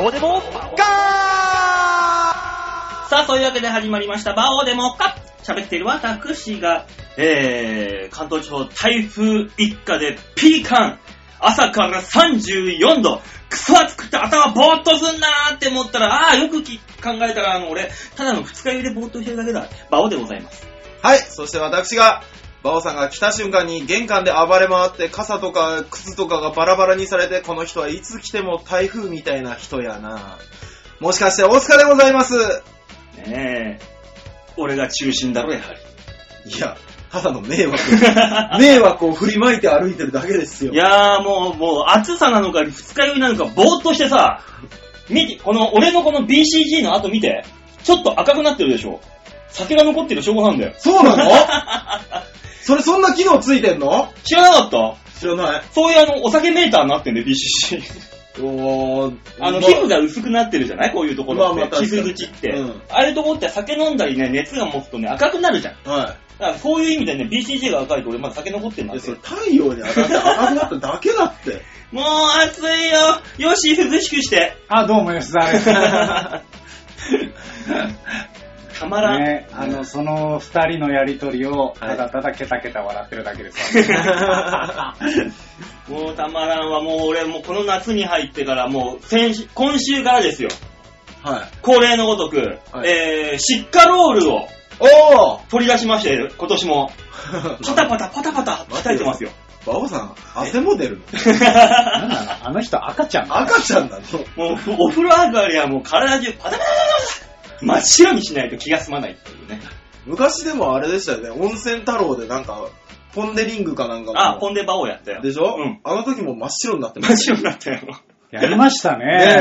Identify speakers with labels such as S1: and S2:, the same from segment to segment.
S1: オデモガ
S2: さあ、そういうわけで始まりました、バオでもか喋っている私が、えー、関東地方台風一過でピーカン。朝から34度。クソ暑くて頭ボーっとすんなーって思ったら、ああ、よく考えたら、あの、俺、ただの二日酔いでボーっとしてるだけだ。バオでございます。
S3: はい、そして私が、バオさんが来た瞬間に玄関で暴れ回って傘とか靴とかがバラバラにされて、この人はいつ来ても台風みたいな人やな。もしかして大塚でございます。
S2: ねえ。俺が中心だろ、やはり。
S3: いや、ただの迷惑。迷惑を振りまいて歩いてるだけですよ。
S2: いやーもう、もう暑さなのか二日酔いなのかぼーっとしてさ、見て、この、俺のこの BCG の後見て、ちょっと赤くなってるでしょ。酒が残ってる証拠なんだよ。
S3: そうなの？それそんな機能ついてんの？
S2: 知らなかった？
S3: 知らない。
S2: そういうあの、お酒メーターになってんだよ、BCG。
S3: おー
S2: あの、
S3: ま
S2: 皮膚が薄くなってるじゃない？こういうところって。
S3: まあまあ確かに
S2: 皮膚口って。
S3: うん
S2: ああいうところって酒飲んだりね、熱が持つとね、赤くなるじゃん。だ
S3: は
S2: からそういう意味でね、BCG が赤いと俺まだ酒残ってん
S3: い。で、
S2: だって
S3: それ。太陽に当たって赤くなっただけだって。
S2: もう暑いよよし、涼しくして。
S4: あ、どうも吉沢です。
S2: たまらん。
S4: ね、あの、その二人のやりとりを、ただただケタケタ笑ってるだけです。
S2: もうたまらんわ。もう俺もうこの夏に入ってからもう先週、今週からですよ。
S3: はい。
S2: 恒例のごとく、
S3: はい
S2: えー、シッカロールを
S3: おー
S2: 取り出しまして、今年も。パタパタパタパタ叩いてますよ。
S3: バオさん、汗も出るの？
S4: なんなのあの人赤ちゃんだ
S3: 赤ちゃんなの
S2: もうお風呂上がりはもう体中パタパタパタパタ真っ白にしないと気が済まないっていうね。
S3: 昔でもあれでしたよね、温泉太郎でなんか、ポンデリングかなんかも
S2: あ、ポンデバオやったよ。
S3: でしょ？
S2: うん。
S3: あの時も真っ白になってま
S2: 真っ
S3: した
S2: 白になったよ。
S4: やりましたね。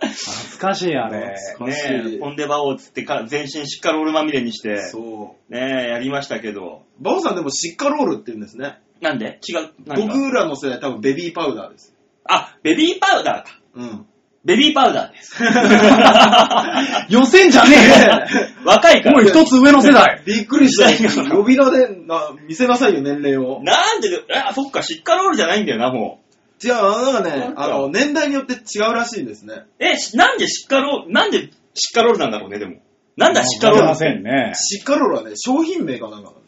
S4: 懐かしいあれ。
S3: 懐かしい
S2: ねえ、ポンデバオつってか全身シッカロールまみれにして、
S3: そ
S2: ねえ、やりましたけど。
S3: う。バオさんでもシッカロールって言うんですね。
S2: なんで？違う。何が
S3: 僕らの世代多分ベビーパウダーです。
S2: あ、ベビーパウダーか。
S3: うん。
S2: ベビーパウダーです。
S4: 予選じゃね
S2: 若い
S4: え
S2: から。
S4: もう一つ上の世代。
S3: びっくりした。
S2: が
S3: 呼び名でな見せなさいよ、年齢を。
S2: なんで、え、あそっか、シッカロールじゃないんだよな、も
S3: 違う、なんかね
S2: なん、か
S3: あの、年代によって違うらしいんですね。
S2: う。え、しなんでシッカロール、なんでシッカロールなんだろうね、でも。なんだシッカロール？
S4: わ
S2: って
S4: かりませんね。
S3: シッカロールはね、商品名かなんかなんです。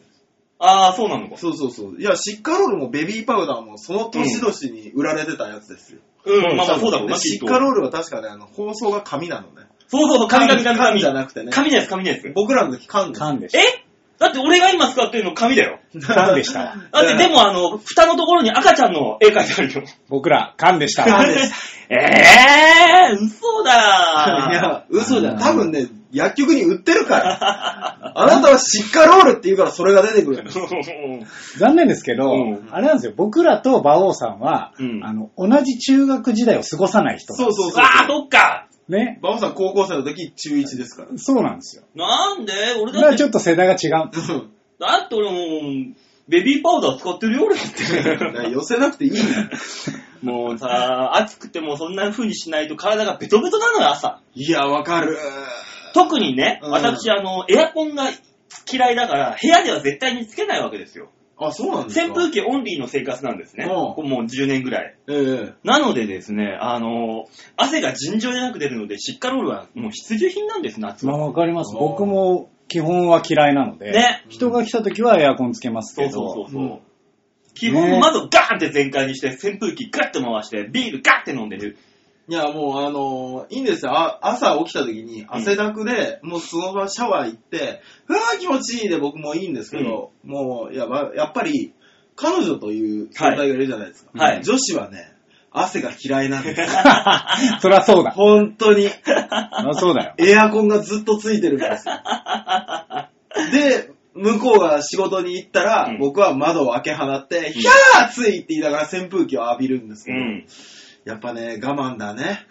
S2: ああ、そうなのか。
S3: そうそうそう。いや、シッカロールもベビーパウダーもその年々に売られてたやつですよ。
S2: うん、まあまあそうだろうな、きっと。
S3: でシッカロールは確かね、あの、包装が紙なのね。
S2: そうそうそう、紙紙紙
S3: 缶
S2: 紙。
S3: じゃなくてね。
S2: 紙のやつ、紙のやつ。
S3: 僕らの時缶です。
S4: 缶でし
S2: え？だって俺が今使ってるの紙だよ。
S4: た。缶でしたわ。
S2: だってでもあの、蓋のところに赤ちゃんの絵描いてあるよ。
S4: 僕ら、缶でしたわ。
S3: 缶でし
S2: えー、嘘だ
S3: いや、嘘じゃん。多分ね、薬局に売ってるから。あなたはシッカロールって言うからそれが出てくるんです。
S4: 残念ですけど、
S2: うん
S4: あれなんですよ。僕らと馬王さんは、
S2: うん
S4: あの、同じ中学時代を過ごさない人。
S3: そうそうそう。
S2: ああ、そっか。
S4: ね。
S3: バオさん高校生の時中1ですから。。
S4: そうなんですよ。
S2: なんで？俺
S4: だか
S2: って、
S4: ちょっと世代が違う。
S2: だって俺もう、ベビーパウダー使ってるよ、俺だって。
S3: 寄せなくていいんだよ。
S2: もうさ、暑くてもそんな風にしないと体がベトベトなのよ、朝。
S3: いや、わかる。
S2: 特にね、
S3: うん
S2: 私、あの、エアコンが嫌いだから、部屋では絶対につけないわけですよ。
S3: あ、そうなんですか？
S2: 扇風機オンリーの生活なんですね。
S3: うん
S2: もう10年ぐらい。
S3: ええ
S2: なのでですね、あの、汗が尋常でなく出るので、シッカロールはもう必需品なんです、夏
S4: まあ
S2: は。
S4: わかります。
S3: あー
S4: 僕も基本は嫌いなので、
S2: ね。
S4: 人が来た時はエアコンつけます
S2: そう
S4: けど、
S2: そうそうそう。
S3: うん
S2: 基本
S4: ね
S2: 窓ガーンって全開にして、扇風機ガッて回して、ビールガッて飲んでる。
S3: いや、もうあのいいんですよ。あ朝起きた時に汗だくで、もうその場シャワー行って、うわー気持ちいいで僕もいいんですけど、もうやばやっぱり、彼女という存在がいるじゃないですか。
S2: はい
S3: 女子はね、汗が嫌いなんですよ。
S4: そりゃそうだ。
S3: 本当に。
S4: そりゃそうだよ。
S3: エアコンがずっとついてるんですよ。で、向こうが仕事に行ったら、
S2: うん
S3: 僕は窓を開け放って、ひゃー暑いって言いながら扇風機を浴びるんですけど、
S2: うん。
S3: やっぱね、我慢だね。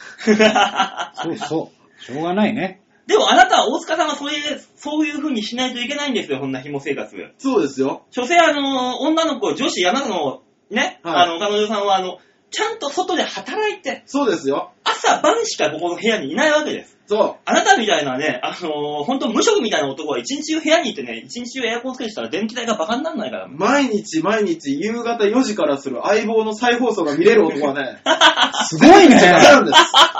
S4: そうそう。しょうがないね。
S2: でもあなたは大塚さんはそういう、そういう風にしないといけないんですよ、こんな紐生活。
S3: そうですよ。
S2: 所詮あの、女の子、女子、あなたの、ね、
S3: はい
S2: あの、彼女さんはあの、ちゃんと外で働いて、
S3: そうですよ。
S2: 朝晩しかここの部屋にいないわけです。
S3: そ
S2: あなたみたいなね、あのー、ほんと無職みたいな男は一日中部屋にいてね、一日中エアコンつけてたら電気代がバカにならないから
S3: う。。毎日毎日夕方4時からする相棒の再放送が見れる男はね、
S4: すごいね。
S3: なんで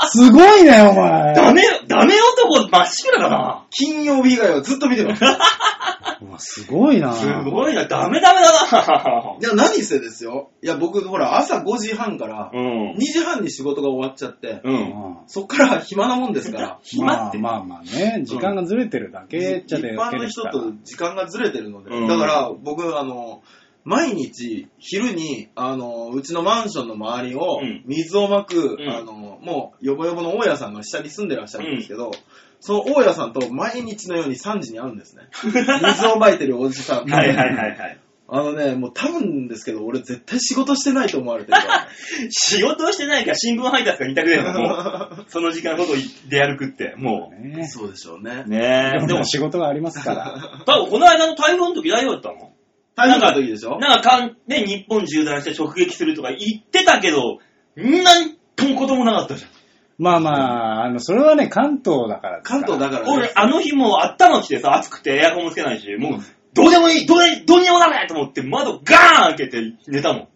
S3: す。
S4: すごいね、お前。
S2: ダメ、ダメ男まっしぐらだな。
S3: 金曜日以外はずっと見てます。
S4: すごいな。
S2: すごいな、ダメダメだな。
S3: いや、何せですよ。いや、僕、ほら、朝5時半から
S2: う、ん
S3: 2。時半に仕事が終わっちゃって、
S2: う。
S4: うんん
S3: そっから暇なもんですから、
S2: 暇って。
S4: まあまあまあね、時間がずれてるだけっちゃ
S3: 一
S4: で
S3: 般の人と時間がずれてるので、
S2: うん
S3: だから僕、あの、毎日昼に、あの、うちのマンションの周りを
S2: うん
S3: 水をまく、
S2: うん
S3: あの、もう、よぼよぼの大家さんが下に住んでらっしゃるんですけど、その大家さんと毎日のように3時に会うんですね。水をまいてるおじさんと。
S2: はいはいはいはい。
S3: あのね、もう多分ですけど、俺絶対仕事してないと思われてるから。
S2: 仕事をしてないから新聞配達か二択だよ、もう。その時間ほど出歩くって、も
S4: ね。
S3: そうでしょうね
S2: う。。ねえ。でも
S4: でも、仕事がありますから。
S2: 多分この間の台風の時大丈夫だったの
S3: 大変な時でしょ？
S2: なんかかん、ね、日本縦断して直撃するとか言ってたけど、なんともこともなかったじゃん。
S4: まあまあ、あの、それはね、関東だから
S3: 関東だからね
S2: 俺、あの日もう頭来てさ、暑くてエアコンもつけないし、もう、どうでもいい、どうでどうにでもなれと思って窓ガーン開けて寝たもん。もう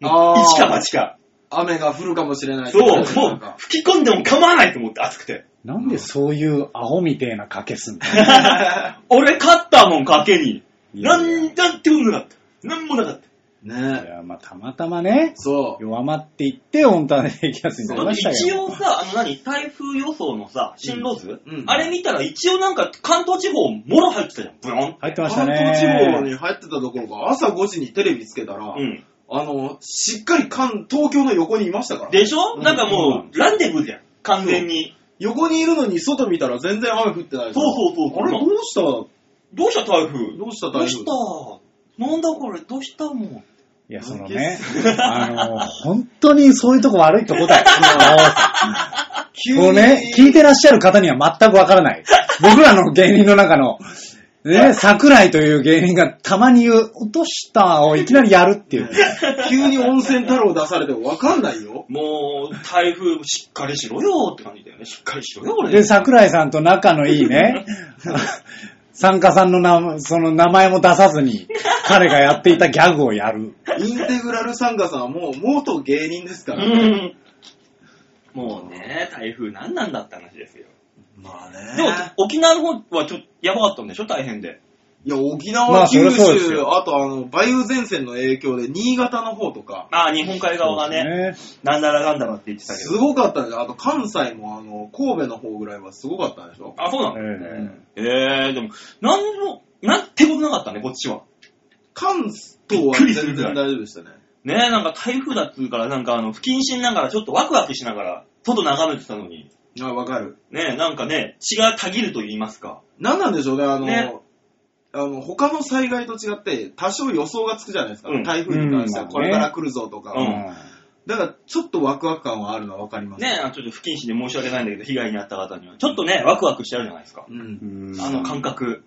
S3: あー
S2: 一か八か。
S3: 雨が降るかもしれない。
S2: そう、もう
S3: なんか
S2: 吹き込んでも構わないと思って暑くて。
S4: なんでそういうアホみてえな賭けすんの
S2: 俺勝ったもん、賭けに。
S4: いやや
S2: ないん、なんてことなかった。なんもなかった。
S4: い
S3: ね
S4: や、まあ、たまたまね、
S3: そう。
S4: 弱まっていって、温帯低気圧になりましたよ。
S2: 一応さ、あの何、台風予想のさ、進路図、
S3: うん
S2: あれ見たら一応なんか関東地方もろ入ってたじゃん。ブヨン。
S4: 入ってました
S3: 関
S4: ね。
S3: 東地方に入ってたどころか、朝5時にテレビつけたら、
S2: うん。
S3: あの、しっかり関東京の横にいましたから。
S2: でしょ、
S3: うん
S2: なんかもう、ランデブーじゃん。完全に。
S3: 横にいるのに外見たら全然雨降ってない
S2: そうそうそうそう
S3: あれどうした？
S2: どうした台風？
S3: どうした台風？
S2: どうした？なんだこれ、どうしたもん？
S4: いや、そのね、あの、本当にそういうとこ悪いとこだよ。
S3: 急
S4: もうね、聞いてらっしゃる方には全くわからない。僕らの芸人の中の、ね、桜井という芸人がたまに言う、落としたをいきなりやるっていう。
S3: 急に温泉太郎出されてもわかんないよ。
S2: もう、台風しっかりしろよって感じだよね。しっかりしろよ、俺。
S4: で、桜井さんと仲のいいね、参加さんの名その名前も出さずに、彼がやっていたギャグをやる。
S3: インテグラルサンガさんはもう元芸人ですか
S2: う
S3: らね。
S2: ん。もうね、台風何なんだって話ですよ。
S3: まあね。
S2: でも、沖縄の方はちょっとやばかったんでしょ？大変で。
S3: いや、沖縄、
S4: まあそり
S3: 九
S4: ゃそうです
S3: 州、
S4: よ
S3: あとあの、梅雨前線の影響で新潟の方とか、
S2: ああ、日本海側がね、
S4: ね
S2: なんだらかんだらって言ってたけ
S3: す
S2: ど。
S3: ごかったん。あと関西もあの、神戸の方ぐらいはすごかったんでしょ？
S2: あ、そうなの
S4: え
S2: ええでも、なんも、なんてことなかったね、こっちは。
S3: 関東は全然大丈夫でしたね。
S2: ねえ、なんか台風だっつうから、なんかあの、不謹慎ながらちょっとワクワクしながら、外眺めてたのに、
S3: あ、わかる。
S2: ねえ、なんかね、血がたぎると言いますか。
S3: なんなんでしょうね、あの、
S2: ね
S3: あの、他の災害と違って、多少予想がつくじゃないですか。
S2: うん
S3: 台風に関しては、
S4: うん
S3: これから来るぞとか。
S2: うん
S4: うん
S3: だから、ちょっとワクワク感はあるのはわかります。
S2: ねえ、ちょっと不謹慎で申し訳ないんだけど、被害に遭った方には。ちょっとね、ワクワクしちゃうじゃないですか。
S3: うん。
S4: うん
S2: あの感覚。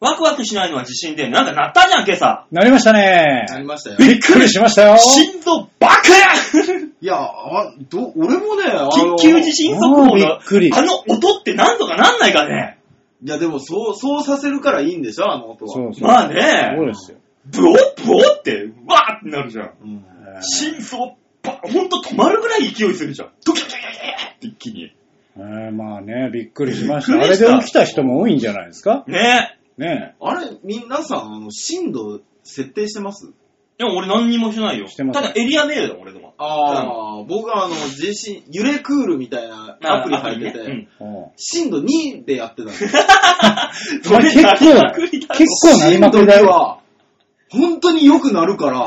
S2: ワクワクしないのは自信で、なんか鳴ったじゃん、今朝。
S4: なりましたね。
S3: ありましたよ。
S4: びっくりしましたよ。
S2: 心臓バカ
S3: いや、あ、ど、俺もね、あの
S2: 緊急地震速報
S4: び
S2: の
S4: っくり
S2: あの音ってなんとかなんないかね
S3: いや、でも、そう、そうさせるからいいんでしょ、あの音は。
S4: そうそう。
S2: まあね
S4: そうですよ。
S2: ブオッブオッって、わーってなるじゃん。
S3: うん。
S2: 心臓ば、ほんと止まるぐらい勢いするじゃん。ドキドキドキドキって一気に。
S4: えーまあね、びっくりしました。あれ
S2: びっくりした
S4: で起きた人も多いんじゃないですか？
S2: ね
S4: ね
S3: あれ、皆さん、あの、震度設定してます？
S2: でも俺何にもしてないよ。
S4: してません
S2: ただエリアメールだもん、俺でも。
S3: ああ、僕はあの、地震、揺れクールみたいなアプリ入ってて、
S2: アプリね
S4: うん
S3: 震度2でやってたんですよ。
S2: それ
S4: 結構結構なりまくりだよ。
S3: 震度2は、本当に良くなるから、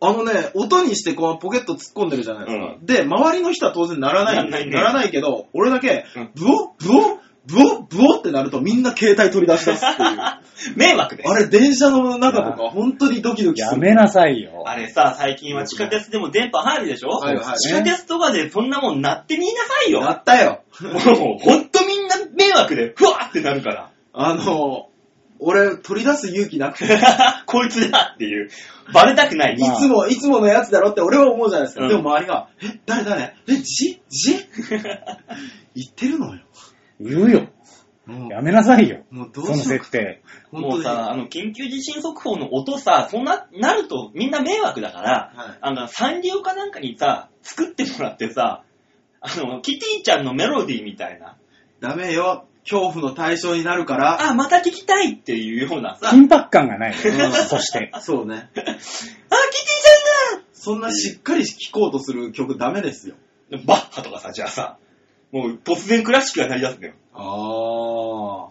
S3: あのね、音にしてこうポケット突っ込んでるじゃないですか。で、周りの人は当然ならない、
S2: ならないね
S3: ならないけど、俺だけ
S2: うん、
S3: ブオブオブオブオってなるとみんな携帯取り出し出すっていう。
S2: 迷惑で。
S3: あれ、電車の中とか本当にドキドキする。
S4: やめなさいよ。
S2: あれさ、最近は地下鉄でも電波入るでしょ？
S3: 入る入る
S2: 地下鉄とかでそんなもん鳴ってみなさいよ。
S3: なったよ。
S2: もうほんとみんな迷惑で、ふわーってなるから。
S3: あの、俺取り出す勇気なくて、い
S2: こいつだっていう。バレたくない。
S4: まあ
S3: つも、いつものやつだろって俺は思うじゃないですか。
S2: うん
S3: でも周りが、え、誰誰？え、じ？じ？言ってるのよ。
S4: 言うよ。
S3: も
S4: やめなさいよ。
S3: う、もうど
S4: そうの
S3: しよう
S4: 設定。
S3: 本当に。
S2: もうさ、あの、緊急地震速報の音さ、そんな、なるとみんな迷惑だから、
S3: はい
S2: あの、サンリオかなんかにさ、作ってもらってさ、あの、キティちゃんのメロディーみたいな、
S3: ダメよ。恐怖の対象になるから。
S2: あ、また聞きたいっていうようなさ、
S4: 緊迫感がないよ。
S3: うん
S4: そして。
S3: そうね。
S2: あ、キティちゃんだ
S3: そんなしっかり聴こうとする曲ダメですよ。
S2: バッハとかさ、じゃあさ、もう突然クラシックが鳴り出すんだよ。
S3: あ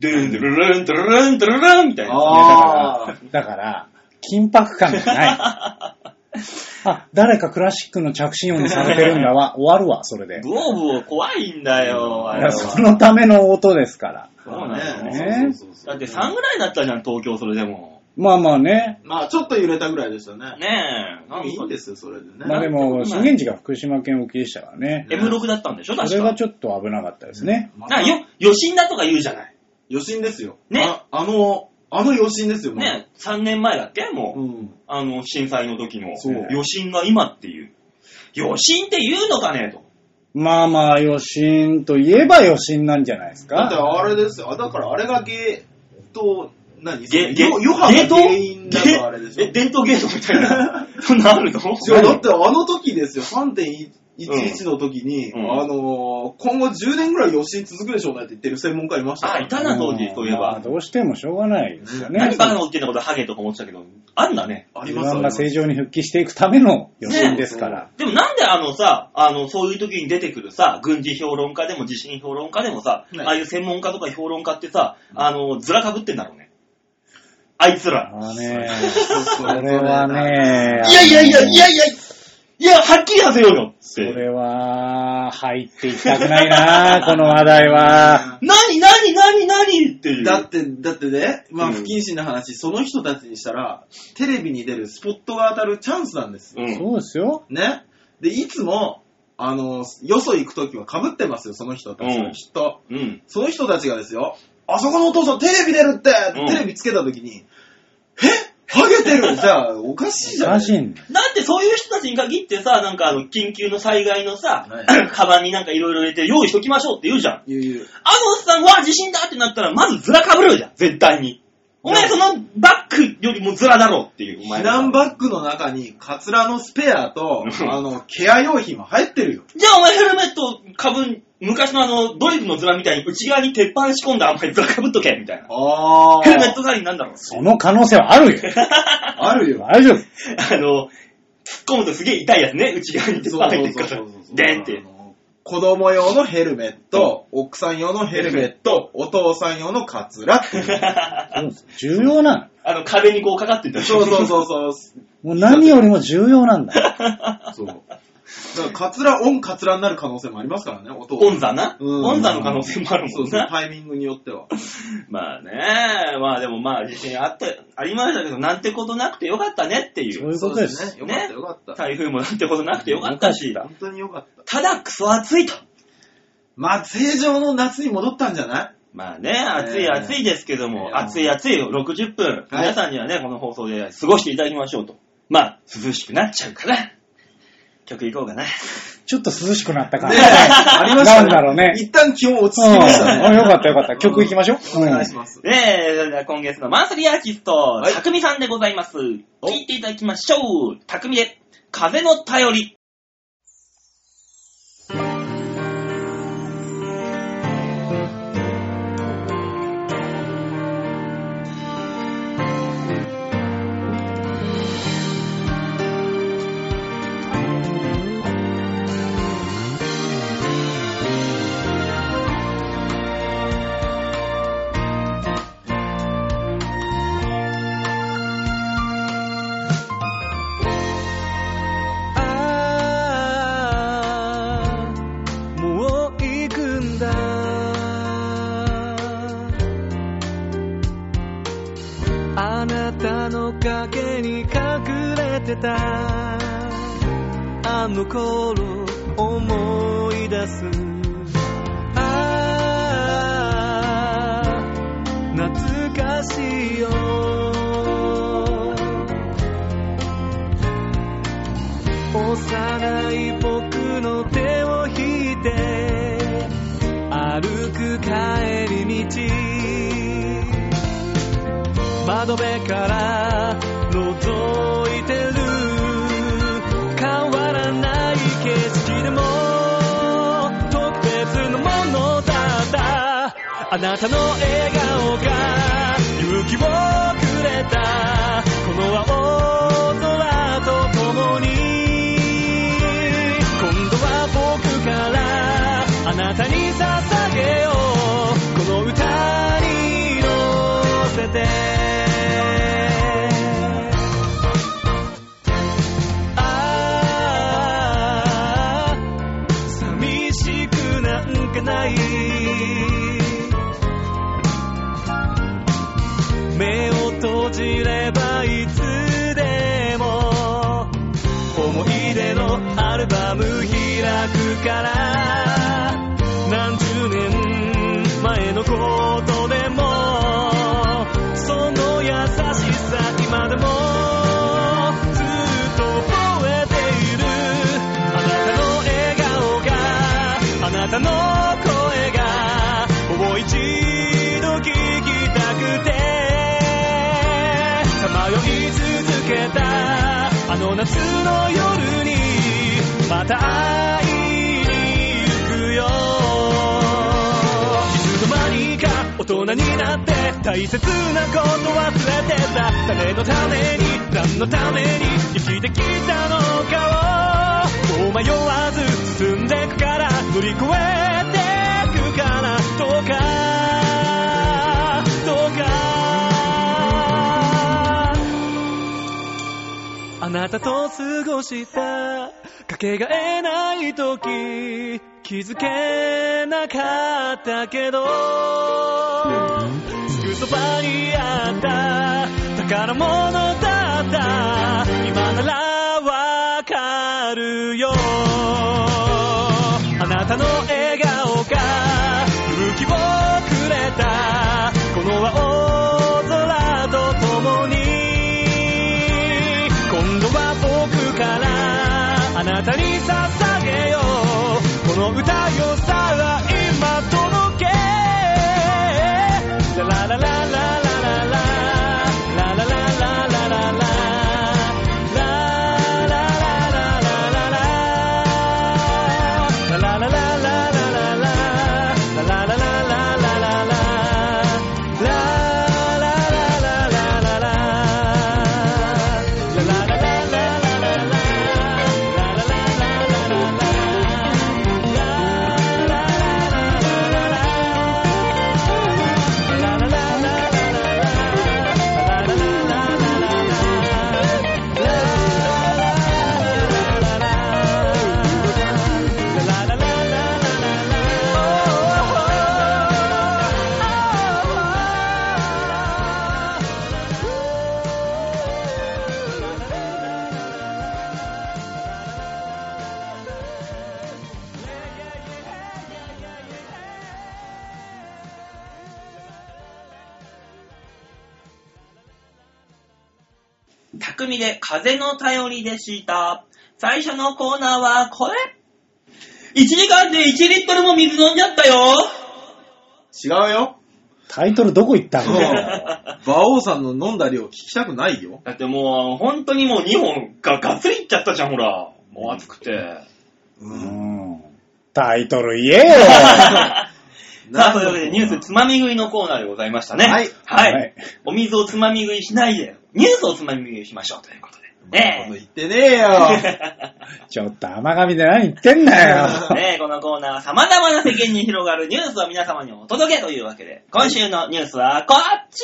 S2: ドゥンドゥルルンドゥルルンドゥルルンみたいな。
S3: ああ。
S4: だから、緊迫感がない。あ、誰かクラシックの着信音にされてるんだわ。終わるわ、それで。
S2: ブオブオ怖いんだよ、あれは。
S4: いやそのための音ですから。
S2: そうなの
S4: ね
S3: そうそうそう
S2: だって3ぐらいだったじゃん、東京それでも。
S4: まあまあね。
S3: まあ、ちょっと揺れたぐらいでしたね。
S2: ねえ、なんか
S3: いいんですよ、それでね。
S4: まあでも、震源地が福島県沖でしたからね。
S2: M6 だったんでしょ、確か。
S4: それがちょっと危なかったですね。
S3: ま
S2: なよ、余震だとか言うじゃない。
S3: 余震ですよ。
S2: ね
S3: ああの、あの余震ですよ、
S2: ね、3年前だっけ？もう、
S3: うん。
S2: あの、震災の時の
S3: そう
S2: 余震が今っていう。余震って言うのかねと。
S4: まあまあ、余震といえば余震なんじゃないです
S3: だって
S4: か。
S3: あれですよ。あだからあれがゲート、何
S2: ゲ、ゲ、
S3: ヨヨハが
S2: ゲート
S3: 原因だとあれでしょ。
S2: え、伝統ゲートみたいな。そんなあるの？
S3: 違う、だってあの時ですよ、3.11の時に、
S2: うん
S3: あのー今後10年ぐらい余震続くでしょうねって言ってる専門家いましたか
S2: あ、
S3: ら
S2: いたな、当時、そういえ
S4: まあ
S2: ば。
S4: どうしてもしょうがないですよね。
S2: 何バカなこと言ってんだことハゲとか思ってたけど、あんだね。
S3: あります
S4: が正常に復帰していくための余震ですから。
S2: でもなんであのさ、あの、そういう時に出てくるさ、軍事評論家でも地震評論家でもさ、
S3: はい
S2: ああいう専門家とか評論家ってさ、あの、ずらかぶってんだろうね。あいつら。
S4: ああね、
S3: そ
S4: れはね、
S2: いやいやいやいやいやいや、はっきりさせようよって。
S4: それは、入っていきたくないな、この話題は。
S2: 何何何何っていう。
S3: だって、だってね、まあ
S2: うん
S3: 不謹慎な話、その人たちにしたら、テレビに出るスポットが当たるチャンスなんですよ。
S2: うん。
S4: そうですよ。
S3: ね。で、いつも、あの、よそ行くときは被ってますよ、その人たちは、
S2: うん
S3: きっと。
S2: うん。
S3: その人たちがですよ、あそこのお父さんテレビ出るって、
S2: うん
S3: テレビつけたときに、え？ハゲてる じゃあ、おかしいじゃん。
S4: おかしいんだよ。
S2: だってそういう人たちに限ってさ、なんかあの、緊急の災害のさ、
S3: は
S2: カバンになんかいろいろ入れて用意しときましょうって言うじゃん。
S3: 言う言う
S2: あのおっさんは地震だってなったら、まずズラかぶるじゃん、絶対に。お前そのバッグよりもズラだろうっていう、お前
S3: 避難バッグの中に、カツラのスペアと、
S2: うん
S3: あの、ケア用品は入ってるよ。
S2: じゃあお前ヘルメットかぶん、昔のあの、ドリフのズラみたいに内側に鉄板仕込んだあんまりズラかぶっとけ、みたいな。
S3: あ
S2: ヘルメット代わりになんだろう。
S4: その可能性はあるよ。
S3: あるよ。
S4: 大丈夫。
S2: あの、突っ込むとすげえ痛いやつね、内側に鉄板入ってるから。でんって
S3: 子供用のヘルメット、奥さん用のヘルメット、お父さん用のカツラ
S4: 重要なの。
S2: あの、壁にこうかかってた
S3: そうそうそうそう。
S4: もう何よりも重要なんだよ。
S3: そう。だから、カツラ、オンカツラになる可能性もありますからね、お父
S2: オンザな？
S3: うん
S2: オンザの可能性もある
S3: そうそう、
S2: もんな。
S3: タイミングによっては。
S2: まあね、まあでもまあ地震あった、ありましたけど、なんてことなくてよかったねってい
S4: そう
S2: う。
S4: いうことです。
S3: ね。よかったよかった。
S2: 台風もなんてことなくてよかったし、
S3: 本当によかった。
S2: ただクソ暑いと。
S3: まあ、正常の夏に戻ったんじゃない？
S2: まあね、暑い
S3: えー
S2: 暑いですけども、暑い暑い60分、
S3: はい
S2: 皆さんにはね、この放送で過ごしていただきましょうと。まあ、涼しくなっちゃうから、曲いこうかな。
S4: ちょっと涼しくなったか
S3: ね
S4: ら。
S3: ありましたね。
S4: なんだろうね。
S3: 一旦気温落ち
S4: うん。
S3: 着きましたね。
S4: よかったよかった。曲行きましょう。
S3: お願いします。
S2: ねえ、それでは今月のマンスリーアーティスト、
S3: はい
S2: たくみさんでございます。聞
S3: お
S2: いていただきましょう。たくみで、風の頼り。
S1: た。あの頃思い出す。ああ懐かしいよ。幼い僕の手を引いて歩く帰り道。窓辺から覗なたの笑顔が勇気をくれた。この青空と共に。今度は僕からあなたに捧げ閉じればいつでも思い出のアルバム開くから何十年前のことでも夏の夜にまた会いに行くよいつの間にか大人になって大切なこと忘れてた。誰のために何のために？生きてきたのかをもう迷わず進んでくから。乗り越えてくから。どかなたと過ごした。かけがえない時気づけなかったけど。すぐそばにあった宝物だった。今ならわかるよ。あなたの
S2: 匠で風の頼りでした。最初のコーナーはこれ。1時間で1リットルも水飲んじゃったよ。
S3: 違うよ。
S4: タイトルどこ行った。の？
S3: 馬王さんの飲んだ量聞きたくないよ。
S2: だってもう、本当にもう2本ががっつりいっちゃったじゃん、ほら。もう熱くて。
S3: う。
S4: うんんタイトル言えよ
S2: さあ、というわけでニュースつまみ食いのコーナーでございましたね。
S3: はい
S2: はい。
S4: はい
S2: お水をつまみ食いしないで、ニュースをつまみ食いしましょうということで。ね
S3: 言ってねえよ。
S4: ちょっと甘噛みで何言ってんだよ
S2: え。ねえ、このコーナーは様々な世間に広がるニュースを皆様にお届けというわけで、今週のニュースはこっち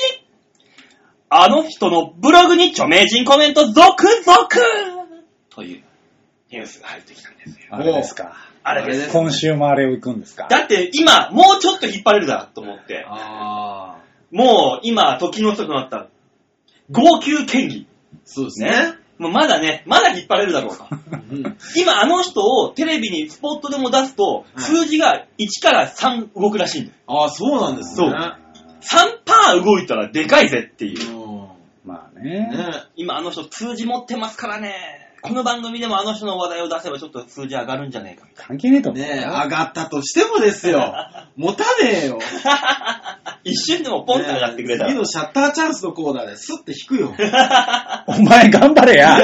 S2: あの人のブログに著名人コメント続々というニュースが入ってきたんですよ。
S4: あれですか。
S2: あれです。
S4: 今週もあれを行くんですか？
S2: だって今、もうちょっと引っ張れるだと思って、
S3: ああ。
S2: もう今、時の人となった、号泣県議。
S3: そうです
S2: ね
S3: ね？。
S2: もうまだね、まだ引っ張れるだろうか。
S3: うん
S2: 今あの人をテレビにスポットでも出すと、
S3: い
S2: 数字が1から3動くらしいんだよ。
S3: ああ、そうなんですね。
S2: そう3%まあ動いたらでかいぜっていう。
S3: うん
S4: まあ
S3: ね
S4: ね。
S2: 今あの人数字持ってますからね。この番組でもあの人の話題を出せばちょっと数字上がるんじゃねえかみたい
S4: 関係ねえと思う。
S3: ねえ、上がったとしてもですよ。持たねえよ。
S2: な。一瞬でもポンと上がってくれたら。
S3: 次のシャッターチャンスのコーナーでスッて引くよ。
S4: お前頑張れや。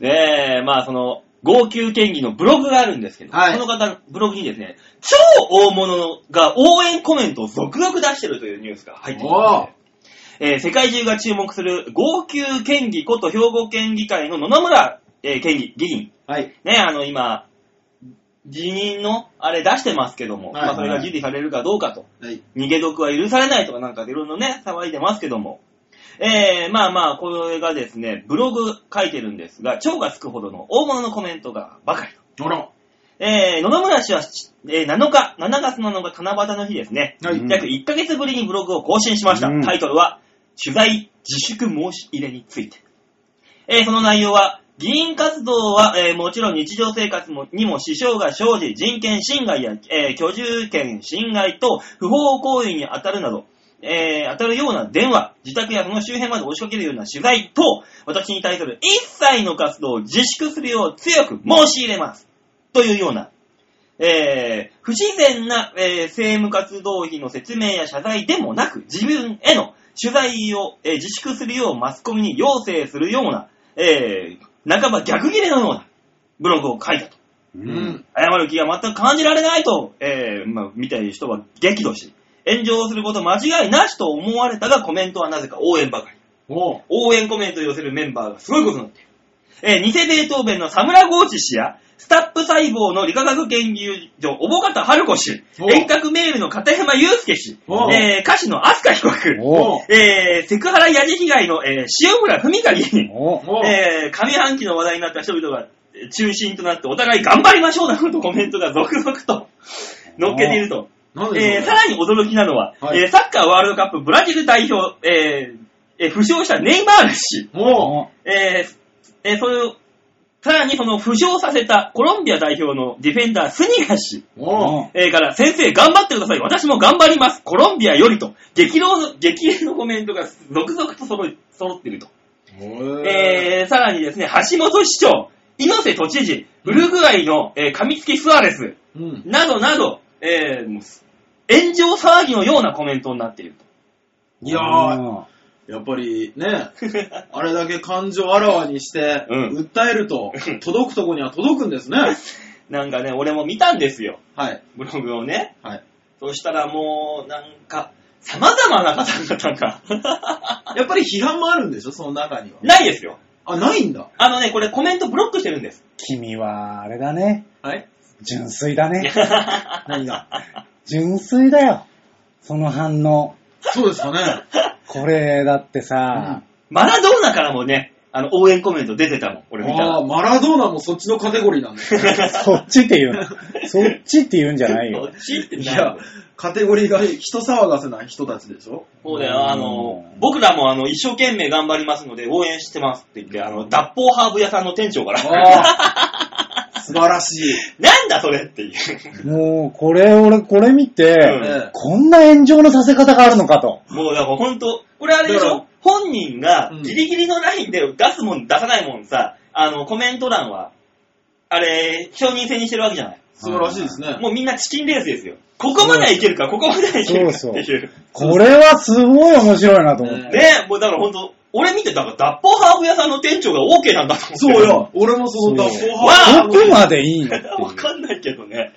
S2: ねえ、まあその、号泣県議のブログがあるんですけど、
S3: はい
S2: この方のブログにですね、超大物が応援コメントを続々出してるというニュースが入ってきま
S3: おー
S2: す、えー世界中が注目する号泣県議こと兵庫県議会の野々村、えー県議、議員。
S3: はい。
S2: ね、あの今、辞任のあれ出してますけども、
S3: はい
S2: まあそれが受理されるかどうかと。
S3: はい。
S2: 逃げ毒は許されないとかなんかいろいろね、騒いでますけども。えー、まあまあ、これがですね、ブログ書いてるんですが、超がつくほどの大物のコメントがばかりと。えー、野々村氏は、えー7日、7月7日七夕の日ですね、
S3: はい
S4: うん
S2: 約1ヶ月ぶりにブログを更新しました。
S4: うん
S2: タイトルは、取材自粛申し入れについて。えーその内容は、議員活動は、えーもちろん日常生活もにも支障が生じ、人権侵害や、えー居住権侵害と不法行為に当たるなど、えー当たるような電話、自宅やその周辺まで押しかけるような取材と、私に対する一切の活動を自粛するよう強く申し入れます。というような、えー不自然な、えー政務活動費の説明や謝罪でもなく、自分への取材を、えー自粛するようマスコミに要請するような、えー半ば逆切れのようなブログを書いたと。
S4: う
S3: う。ん。
S2: 謝る気が全く感じられないと、えーまあ、見たい人は激怒し、炎上すること間違いなしと思われたが、コメントはなぜか応援ばかり。応援コメントを寄せるメンバーがすごいことになっている。えー偽ベートーベンのサムラ・ゴーチ氏や、スタップ細胞の理化学研究所、おぼかたはるこ氏、
S3: お。
S2: 遠隔メールの片山祐介氏、
S3: お。
S2: えー歌手の飛鳥被告、えーセクハラヤジ被害の、えー塩村文香議えー上半期の話題になった人々がえー中心となってお互い頑張りましょうなどとコメントが続々と。載っけていると。えーさらに驚きなのは、
S3: はい。
S2: えーサッカーワールドカップブラジル代表、えーえー負傷したネイマール氏、えーえーそれをさらにその負傷させたコロンビア代表のディフェンダー、スニガ氏、えーから、先生頑張ってください。私も頑張ります。コロンビアよりと、激励の、激励のコメントが続々と揃い揃っていると。えー、さらにですね、橋本市長、猪瀬都知事、ウルグアイの、えー、上月スアレス、
S3: うん。
S2: などなど、えー、炎上騒ぎのようなコメントになっていると。
S3: いやー、やっぱりね、あれだけ感情あらわにして、
S2: うん
S3: 訴えると、届くとこには届くんですね。
S2: なんかね、俺も見たんですよ。
S3: はい。
S2: ブログをね。
S3: はい。
S2: そしたらもう、なんか、様々な方々が、
S3: やっぱり批判もあるんでしょ、その中には。
S2: ないですよ。
S3: あ、ないんだ。
S2: あのね、これコメントブロックしてるんです。
S4: 君は、あれだね。
S3: はい。
S4: 純粋だね。
S3: 何が
S4: 純粋だよ。その反応。
S3: そうですかね。
S4: これ、だってさ、
S2: マラドーナからもね、あの、応援コメント出てたもん、俺見たら
S3: ああ、。マラドーナもそっちのカテゴリーなんですね。
S4: そっちって言うの。そっちって言うんじゃないよ。
S2: そっちって
S3: い
S2: な
S3: や、カテゴリーが人騒がせな人たちでしょ
S2: そうだよ、あの
S4: う、ん
S2: 僕らもあの、一生懸命頑張りますので応援してますって言って、あの、脱法ハーブ屋さんの店長から、
S3: ああ、素晴らしい。
S2: なんだそれっていう。
S4: もう、これ、俺、これ見て、
S2: うん
S3: え
S4: こんな炎上のさせ方があるのかと。
S2: もうだからほんと、これあれでしょ？本人が
S3: うん
S2: ギリギリのラインで出すもん出さないもんさ、あの、コメント欄は、あれ、承認制にしてるわけじゃない。
S3: 素晴らしいですね。
S2: もうみんなチキンレースですよ。ここまではいけるか、ここまではいけるかって
S4: そう
S2: いう。
S4: これはすごい面白いなと思って。
S3: ね
S2: ねもうだからほんと、俺見て、だから脱法ハーブ屋さんの店長が OK なんだと思って。
S3: そうよ。俺もその脱
S4: そう
S3: 法
S2: わあ
S3: 派
S4: どこまでいいのっていう
S2: わかんないけどね。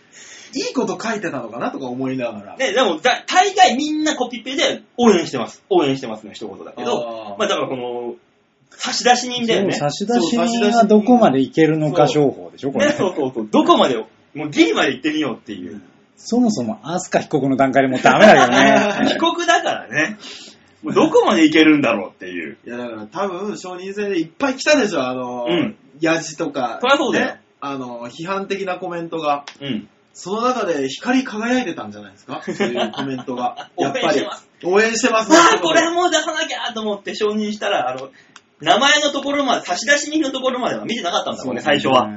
S3: いいこと書いてたのかなとか思いながら。
S2: ね、でも、だ大概みんなコピペで応援してます。応援してますの一言だけど、
S3: あー
S2: まあだからこの、差出人だよね。
S4: 差出人がどこまでいけるのか商法でしょ、これ
S2: ね、。そうそうそう。どこまで、もうギリまで行ってみようっていう。
S4: そもそも、アスカ被告の段階でもうダメだよね。
S2: 被告だからね。もうどこまで行けるんだろうっていう。
S3: いや、だから多分、承認制でいっぱい来たでしょ、あの、
S2: うん
S3: ヤジとか。
S2: そりゃそうだよ
S3: ねあの、批判的なコメントが。
S2: うん。
S3: その中で光り輝いてたんじゃないですか？そういうコメントが。
S2: 応
S3: やっぱり
S2: 援してます。
S3: 応援してます
S2: あ あ、これはもう出さなきゃと思って承認したら、あの、名前のところまで、差出人のところまでは見てなかったんだもんね、最初は。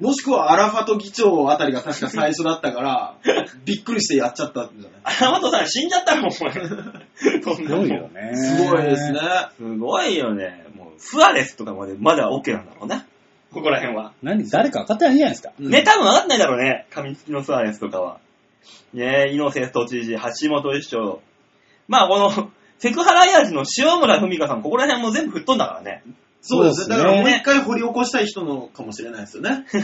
S3: もしくはアラファト議長あたりが確か最初だったから、びっくりしてやっちゃったんじゃない
S2: 荒本さん死んじゃったのお前。そんなもん
S4: すごいよね。
S3: すごいですね。。
S2: すごいよね。もう、スアレスとかまでまだ OK なんだろうね。ここら辺は。
S4: 何誰か分かってないんじゃないですか。
S3: うん
S2: ね、多分分かんないだろうね。紙付きのスアレスとかは。ねえ、猪瀬都知事、橋本市長。まあ、この、セクハラ親父の塩村文香さん、ここら辺も全部吹っ飛んだからね。
S3: そうですね。だからもう一回掘り起こしたい人のかもしれないですよね。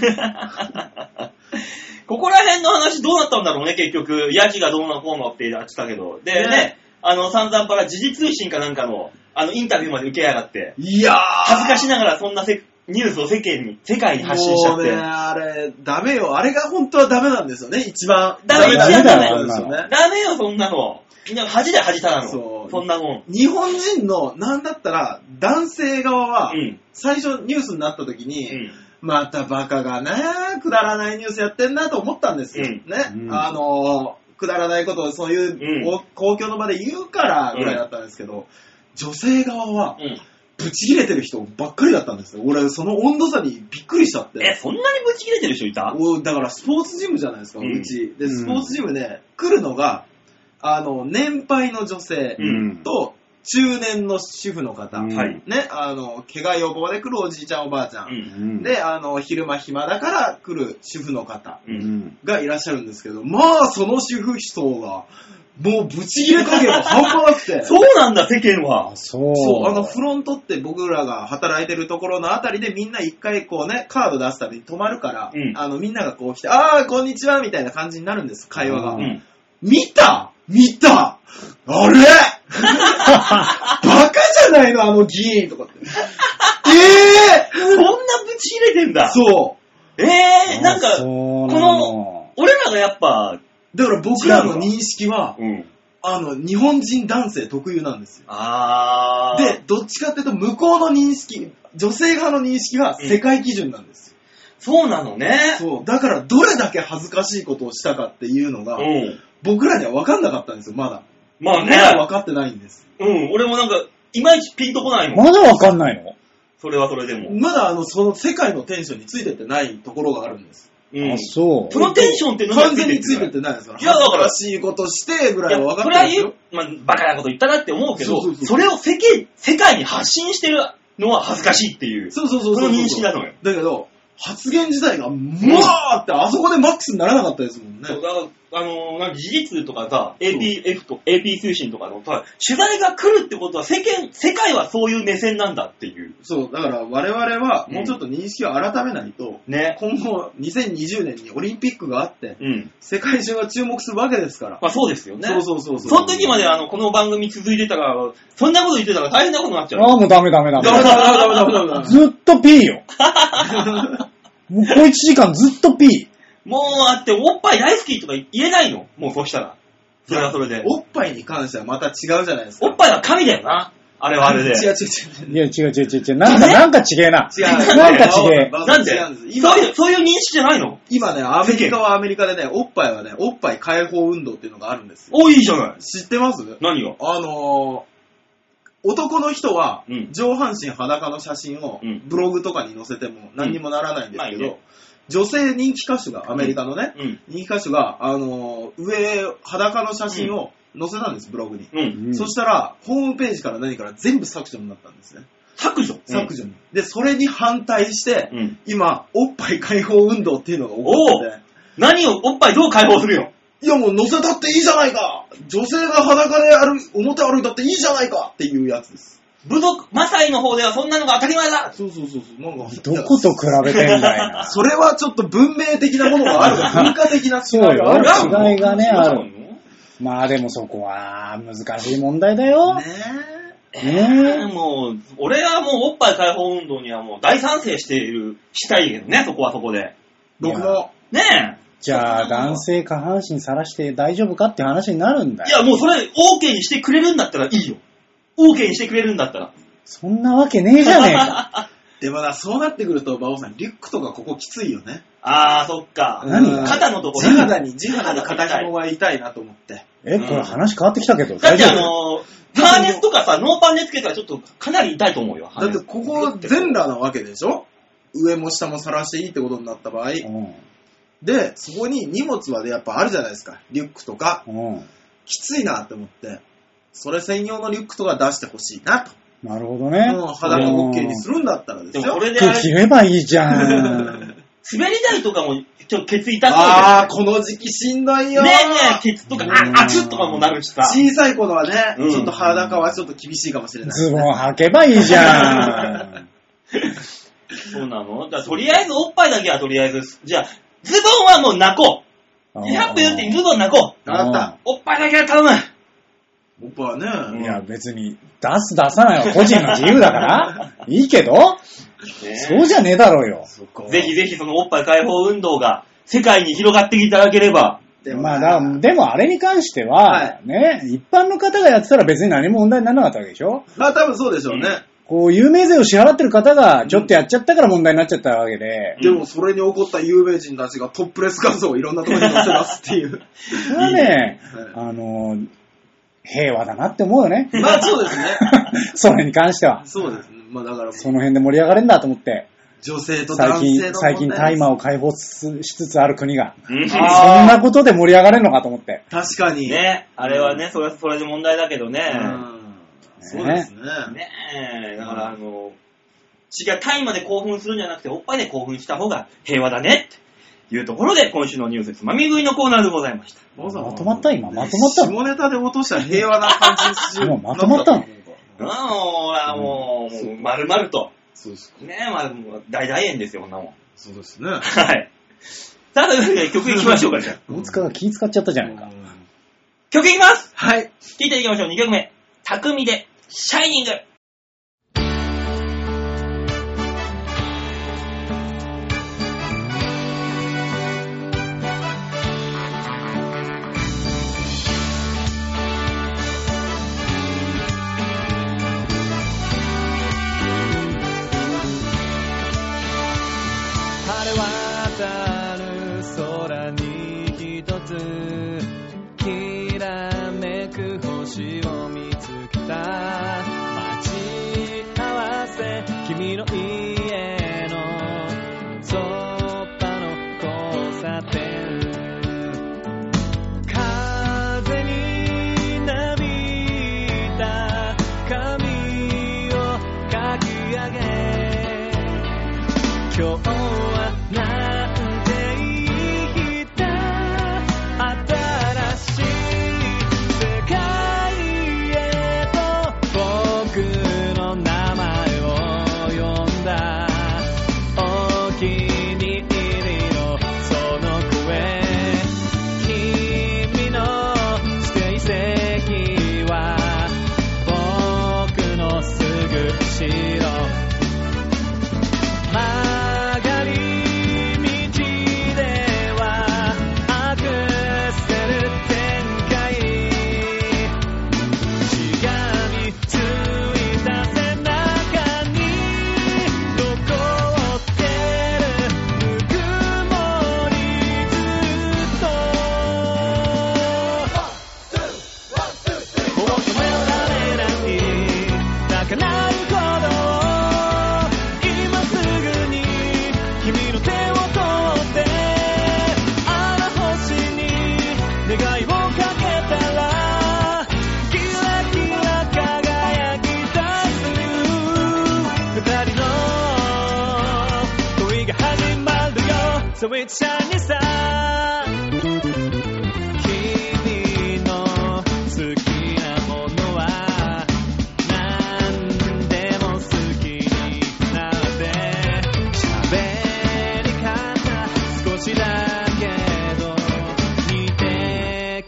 S2: ここら辺の話どうなったんだろうね、結局。ヤジがどうのこうのって言ってたけど。でね、
S3: ね
S2: あの、散々パラ時事通信かなんかの、あの、インタビューまで受けやがって、
S3: いやー。
S2: 恥ずかしながらそんなせニュースを世間に、世界に発信しちゃって。
S3: もうね、あれ、ダメよ。あれが本当はダメなんですよね、一番。
S2: ダメ
S3: な
S2: 一番ダメ。ダメよ、そんなの。みんな恥で恥たなの。
S3: そう
S2: そんなもん。
S3: 日本人の、なんだったら、男性側は、
S2: うん。
S3: 最初ニュースになった時に、
S2: うん。
S3: またバカがね、くだらないニュースやってんなと思ったんですよ。
S2: うん
S3: ね、
S4: うん
S3: あのーくだらないことをそういう、
S2: うん
S3: 公共の場で言うからぐらいだったんですけど、女性側は
S2: うん。
S3: ブチ切れてる人ばっかりだったんですよ。俺、その温度差にびっくりしちゃって。
S2: え、そんなにブチ切れてる人いた？
S3: おだからスポーツジムじゃないですか、
S2: う
S3: うんち。で、
S4: うん
S3: スポーツジムで来るのが、あの、年配の女性
S2: うん
S3: と中年の主婦の方。
S4: うん
S2: はい。
S3: ね、あの、怪我予防で来るおじいちゃんおばあちゃん。
S2: うん。
S4: うん、
S3: で、あの、昼間暇だから来る主婦の方。がいらっしゃるんですけど、まあ、その主婦層が、もうブチ切れ加減が半端なくて。
S2: そうなんだ、世間は
S4: あ、。そう。
S3: そう、あの、フロントって僕らが働いてるところのあたりでみんな一回こうね、カード出すために止まるから、
S2: うん
S3: あの、みんながこう来て、あー、こんにちはみたいな感じになるんです、会話が。
S4: う
S2: うん。
S3: 見た見たあれ？バカじゃないの、あの議員とかって。え
S2: そんなブチ切れてんだ
S3: ー。そう。
S2: えー、なんか、こ
S4: な
S2: の、俺らがやっぱ、
S3: だから僕らの認識は、
S2: うん。
S3: あの、日本人男性特有なんですよ。
S2: あー。
S3: で、どっちかっていうと、向こうの認識、女性側の認識は世界基準なんですよ。
S2: そうなのね。
S3: そう。だから、どれだけ恥ずかしいことをしたかっていうのが、
S2: うん。
S3: 僕らには分かんなかったんですよ、まだ。
S2: まあ
S3: まだ分
S2: ね。
S3: かってないんです。
S2: うん。俺もなんか、いまいちピンとこないもん。
S4: まだわかんないの？
S2: それはそれでも。
S3: まだ、あの、その世界のテンションについてってないところがあるんです。
S2: うん
S4: あ、。そう。
S2: そのテンションって何が
S3: 完全についてってないですから。
S2: いやだから
S3: 恥ずかしいことしてぐらいは分か
S2: そ
S3: ってるんですよ
S2: れは言う。、まあ、バカなこと言ったなって思うけど、
S3: そうそうそう
S2: それを世間、世界に発信してるのは恥ずかしいっていう。
S3: そうそうそうそう。
S2: その認識なのよ。
S3: だけど、発言自体が、もわーってあそこでマックスにならなかったですもんね。
S2: そうだからあのーなんか時事通とかさ、APF と、AP 通信とかのさ、取材が来るってことは世間、世界はそういう目線なんだっていう。
S3: そう、だから我々は
S2: うん
S3: もうちょっと認識を改めないと、
S2: ね。
S3: 今後2020年にオリンピックがあって、
S2: うん。
S3: 世界中が注目するわけですから。
S2: まあそうですよね。
S3: そうそうそうそう。
S2: その時まであの、この番組続いてたから、そんなこと言ってたら大変なことになっちゃう。
S4: ああ、もうダメダメダメ。
S3: ダメダメダメダメダメダメ。
S4: ずっと P よ。もう小1時間ずっと P。
S2: もうあって、おっぱい大好きとか言えないの？もうそうしたら。それはそれで。
S3: おっぱいに関してはまた違うじゃないですか。
S2: おっぱいは神だよな。あれはあれで。
S3: 違う違う違う。
S4: いや、違う違う違う違う。なんか、なんか違えな。
S3: 違う。
S4: なんか違え。
S2: なんで？そういう、そういう認識じゃないの？
S3: 今ね、アメリカはアメリカでね、おっぱいはね、おっぱい解放運動っていうのがあるんですよ。
S2: お、いいじゃない。
S3: 知ってます？
S2: 何が？
S3: あのー、男の人は
S2: うん
S3: 上半身裸の写真を
S2: うん
S3: ブログとかに載せても何にもならないんですけど
S2: うんまあいいね、
S3: 女性人気歌手が、アメリカのね、
S2: うん。
S3: 人気歌手が、あのー、上、裸の写真を載せたんです、ブログに。
S2: うん。
S4: うん
S3: そしたら、ホームページから何から全部削除になったんですね。
S2: 削除。
S3: 削除に。で、それに反対して、
S2: うん。
S3: 今、おっぱい解放運動っていうのが起こってて、
S2: 何を、おっぱいどう解放するよ。
S3: いやもう載せたっていいじゃないか女性が裸で歩い表歩いたっていいじゃないかっていうやつです。
S2: 部族、マサイの方ではそんなのが当たり前だ
S3: そうそうそうそう。なんか、
S4: どこと比べてんだいな。
S3: それはちょっと文明的なものがある 文化的な違い
S4: そう
S3: がある
S4: よ。違いがね、ある。
S2: る。
S4: まあでもそこは難しい問題だよ。
S3: ね
S2: え
S4: ね
S2: もう、俺はもうおっぱい解放運動にはもう大賛成している、したいけどね、そこはそこで。
S3: 僕も、
S2: ね
S4: じゃあ男性下半身さらして大丈夫かって話になるんだ
S2: え。い
S4: よ。
S2: や、もうそれ、OK にしてくれるんだったらいいよ。OK にしてくれるんだったら。
S4: そんなわけねえじゃねえか。
S3: でもな、そうなってくると、馬王さん、リュックとかここきついよね。
S2: あー、そっか。
S4: 何？が
S2: 肩のとこ
S3: 地肌に、地肌に肩紐が痛いなと思って。
S4: え、これ話変わってきたけど、
S2: だってあのー、ハーネスとかさ、ノーパンでつけたらちょっとかなり痛いと思うよ。
S3: だってここ全裸なわけでしょ？上も下も晒していいってことになった場合、
S4: うん。
S3: で、そこに荷物はね、やっぱあるじゃないですか。リュックとか。
S4: うん。
S3: きついなって思って、それ専用のリュックとか出してほしいなと。
S4: なるほどね。
S3: うん、裸 OK にするんだったらですよ
S1: でもこ。れであ
S4: 服着
S1: れ、
S4: ればいいじゃん。
S1: 滑り台とかもちょっとケツ痛そう
S3: ああ、この時期しんどいよ。
S1: でねえねえ、ケツとか、
S4: うん
S1: あ、熱っとかもなるしさ。
S3: 小さい頃はね、
S1: うん
S3: ちょっと裸はちょっと厳しいかもしれない。
S4: ズボン履けばいいじゃん。
S1: そうなの？じゃあ、とりあえずおっぱいだけはとりあえず、じゃあ、ズボンはもう泣こう。100分言ってズボン泣こう。
S3: わかった。
S1: おっぱいだけは頼む。
S3: おっぱいはね、
S4: いや、別に、出す出さないは個人の自由だから、いいけど、そうじゃねえだろうよ。
S1: ぜひぜひそのおっぱい解放運動が世界に広がっていただければ。
S3: でも
S4: まあ、だでもあれに関しては、
S3: は
S4: ね、一般の方がやってたら別に何も問題にならなかったわけでしょ？
S3: まあ多分そうでしょうね。
S4: こう、有名税を支払ってる方がちょっとやっちゃったから問題になっちゃったわけで、
S3: でもそれに怒った有名人たちがトップレス画像をいろんなところに載せますっていう。
S4: それはね、
S3: は
S4: あの、平和だなって思うよね。
S3: いまあそうですね。
S4: それに関しては。
S3: そうですね。まあだから、
S4: その辺で盛り上がれんだと思って、
S3: 女性と
S4: 最近
S3: 男性の問、題
S4: 最近大麻を解放しつつある国が、
S1: うん
S4: そんなことで盛り上がれるのかと思って。
S3: 確かに。
S1: ね、あれはね、それはそれで問題だけどね。
S3: うんそうですね。
S1: ねえ、だからあの、違う、タイまで興奮するんじゃなくて、おっぱいで興奮した方が平和だねっていうところで、今週のニュースつまみ食いのコーナーでございました。
S3: まさか
S4: まとまった今まとまったの
S3: 下ネタで落としたら平和な感じし
S4: もうまとまったの
S1: うん、ほら、もう、もう丸々と。
S3: そうですか。
S1: ねえ、まあ、もう大大円ですよ、こんなもん。
S3: そうですね。
S1: はい。さあ、というわけで曲いきましょうか、じゃあ。
S4: 大塚が気使っちゃったじゃないか。
S1: 曲いきます
S3: はい。
S1: 聴いていきましょう、2曲目。匠で、シャイニング。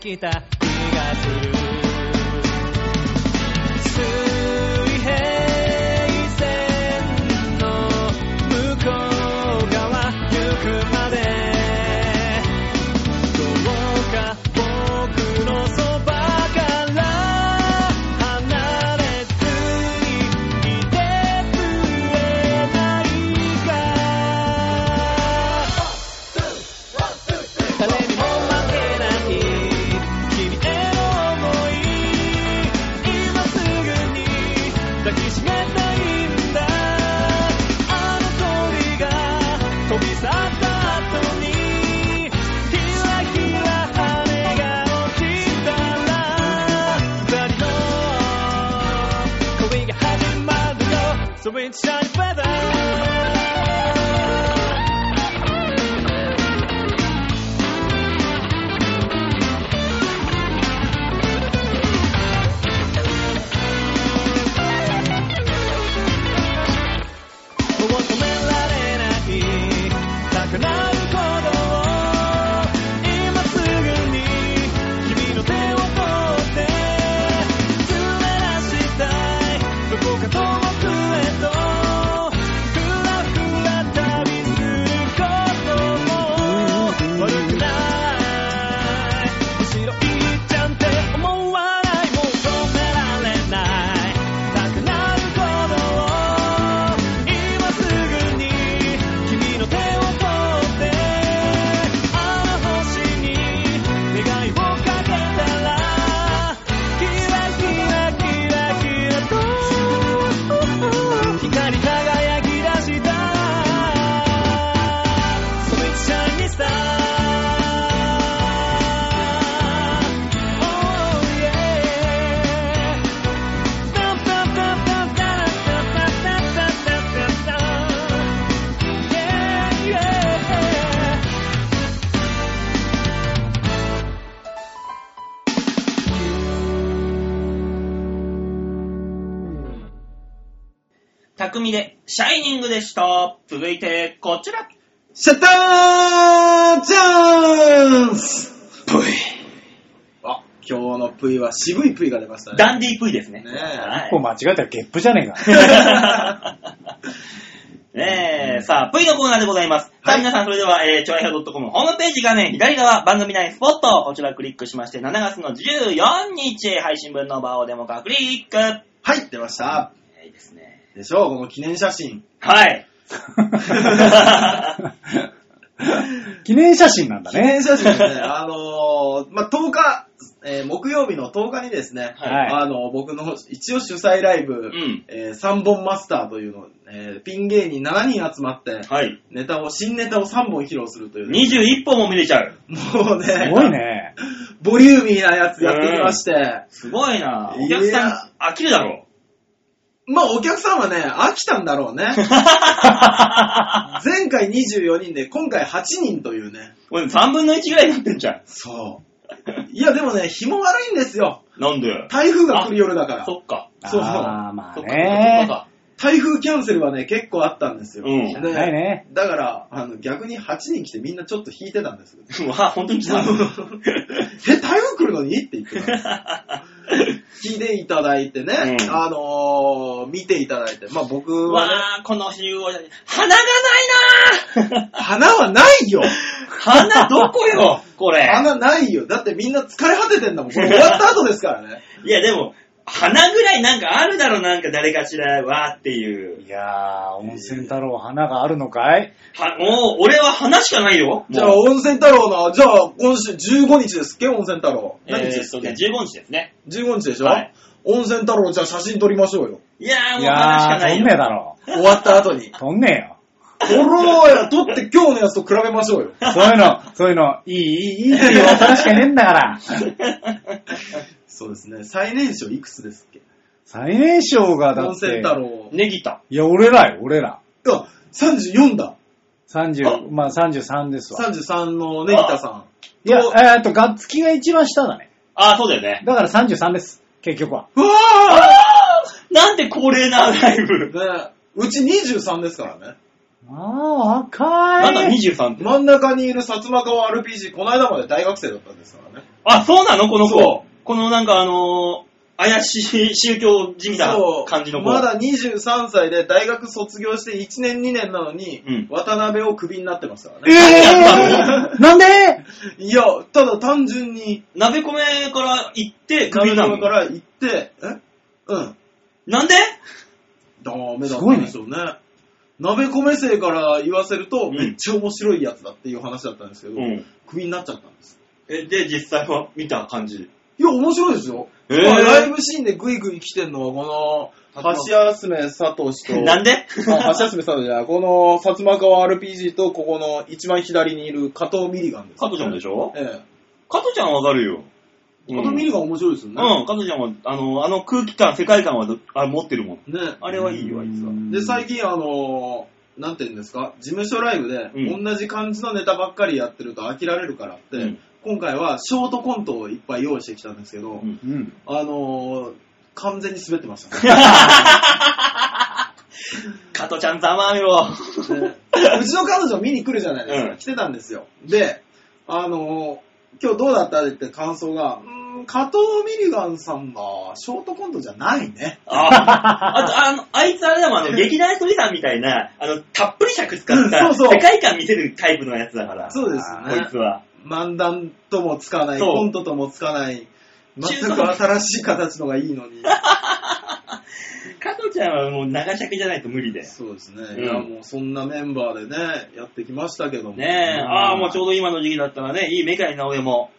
S5: きた気がする。水平線の向こう側行く
S2: 前続いて、こちら。
S3: シャッターチャンス
S2: ぷい。
S3: あ、今日のプイは渋いプイが出ましたね。
S2: ダンディープイですね。
S3: ねえ
S2: はい
S4: 一個間違えたらゲップじゃねえか。
S2: ねえ、さあ、V のコーナーでございます。さあ、
S3: はい
S2: 皆さん、それでは、えー、ちょいへょ .com ホームページ画面左側、番組内スポット、こちらクリックしまして、7月の14日、配信分の場をデモ化クリック。
S3: はい、出ました。
S2: いいですね。
S3: でしょう、この記念写真。
S2: はい。
S4: 記念写真なんだね。
S3: 記念写真ですね。あのー、まあ、10日、えー木曜日の10日にですね、
S2: はい
S3: あの僕の一応主催ライブ、
S2: ん
S3: え3本マスターというのを、えーピン芸人7人集まって、
S2: はい。
S3: ネタを、新ネタを3本披露するという、
S2: 21本も見れちゃう。
S3: もうね、
S4: すごいね。
S3: ボリューミーなやつやってきまして、
S2: すごいな。お
S3: いや
S2: 客さん、飽きるだろ
S3: まあお客さんはね、飽きたんだろうね。前回24人で、今回8人というね。
S2: う。俺3分の1ぐらいになってんじゃん。
S3: そう。いやでもね、日も悪いんですよ。
S2: なんで？
S3: 台風が来る夜だから。
S2: そっか。
S3: そう
S4: あーまあ
S2: そっかそっ
S4: ね。
S2: か
S3: 台風キャンセルはね、結構あったんですよ。
S2: うん
S3: で
S4: ないね。
S3: だから、あの、逆に8人来てみんなちょっと引いてたんですよ。
S2: そっか。わ、本当に来た。
S3: え、台風来るのに？って言ってた。聞いていただいてね、
S2: うん
S3: あのー、見ていただいて、まあ僕はね、
S2: わー、この集合写真。花がないなー
S3: 花はないよ
S2: 花どこよこれ。
S3: 花ないよだってみんな疲れ果ててんだもん。これ終わった後ですからね。
S2: いや、でも、花ぐらいなんかあるだろ、なんか誰かしらはっていう。
S4: いやー、温泉太郎花があるのかい？
S2: は、もう、俺は花しかないよ。
S3: じゃあ、
S2: もう
S3: 温泉太郎の、じゃあ、今週15日ですっけ？温泉太郎。何日
S2: えーっ
S3: ですっけ、
S2: とね、15日ですね。
S3: ?15 日でしょ、
S2: はい
S3: 温泉太郎、じゃあ写真撮りましょうよ。
S2: いやー、も
S4: いう
S2: 花しかないよ。
S4: とんねえだろ。
S3: 終わった後に。
S4: とんねえよ。
S3: 撮ろうよ撮って今日のやつと比べましょうよ。
S4: そういうの、そういうの、いい、いい、いいっていうしかいねえんだから。
S3: そうですね。最年少いくつですっけ？
S4: 最年少がだ
S3: 温泉
S4: って、
S3: 太郎。
S2: ネギタ。
S4: いや、俺らよ、俺ら。
S3: あ、34だ。
S4: 30、まあ33ですわ。
S3: 33のネギタさ
S4: いや、えーっと、ガッツキが一番下だね。
S2: あー、そうだよね。
S4: だから33です、結局は。
S3: ん。うわ
S2: なんで恒例なライブ。
S3: ーねうち23ですからね。
S4: ああ、若
S2: なんだ、
S4: い。
S2: 23って。
S3: 真ん中にいる薩摩川 RPG、この間まで大学生だったんですからね。
S2: あ、そうなの？この
S3: そ
S2: 子。このなんかあのー、怪しい宗教じみた
S3: そう。
S2: 感じの子。
S3: まだ23歳で大学卒業して1年2年なのに、
S2: うん
S3: 渡辺をクビになってますから
S4: え
S3: ね。
S4: ー、なんで？
S3: いや、ただ単純に、
S2: 鍋米から行って、首なの？
S3: 神から行って、え？うん。
S2: なんで？
S3: ダメだったんでしょうね。鍋米生から言わせると、
S2: うん
S3: めっちゃ面白いやつだっていう話だったんですけど、
S2: うん。
S3: クビになっちゃったんです。
S2: え、で、実際は見た感じ。
S3: いや、面白いですよ。
S2: へー
S3: まあライブシーンでグイグイ来てんのは、この、橋休め佐藤氏と、
S2: なんで？
S3: あ橋休め佐藤じゃない、この、薩摩川 RPG と、ここの一番左にいる加藤ミリガンです。
S2: 加トちゃんでしょ？
S3: ええ。
S2: 加トちゃんわかるよ。
S3: カトミリが面白いですよね。
S2: うん、カトちゃんは、あの、あの空気感、世界観はどあ持ってるもん。
S3: ね。
S2: あれはいいよ、あいつは。
S3: で、最近あのーなんて言うんですか、事務所ライブで
S2: うん
S3: 同じ感じのネタばっかりやってると飽きられるからって、
S2: うん
S3: 今回はショートコントをいっぱい用意してきたんですけど、
S2: うん
S4: うん。
S3: あのー完全に滑ってましたね。
S2: カトちゃんざまあみろ。
S3: でうちの彼女見に来るじゃないですか。
S2: うん
S3: 来てたんですよ。で、あのー今日どうだったって感想が、うーん、加藤ミリガンさんがショートコントじゃないね。
S2: ああと、あの、あいつあれだもん、あの、劇団ひとりさんみたいな、あの、たっぷり尺使っ
S3: うん
S2: た、
S3: そうそう
S2: 世界観見せるタイプのやつだから。
S3: そうです
S2: こい
S3: ね
S2: つ。は。
S3: 漫談ともつかない、
S2: そう
S3: コントともつかない、全く新しい形のがいいのに。
S2: 加藤ちゃんはもう長尺じゃないと無理で。
S3: そうですね。
S2: うん
S3: いや、もうそんなメンバーでね、やってきましたけども。
S2: ねえ、ああ、もうちょうど今の時期だったらね、いいメカニ直江も、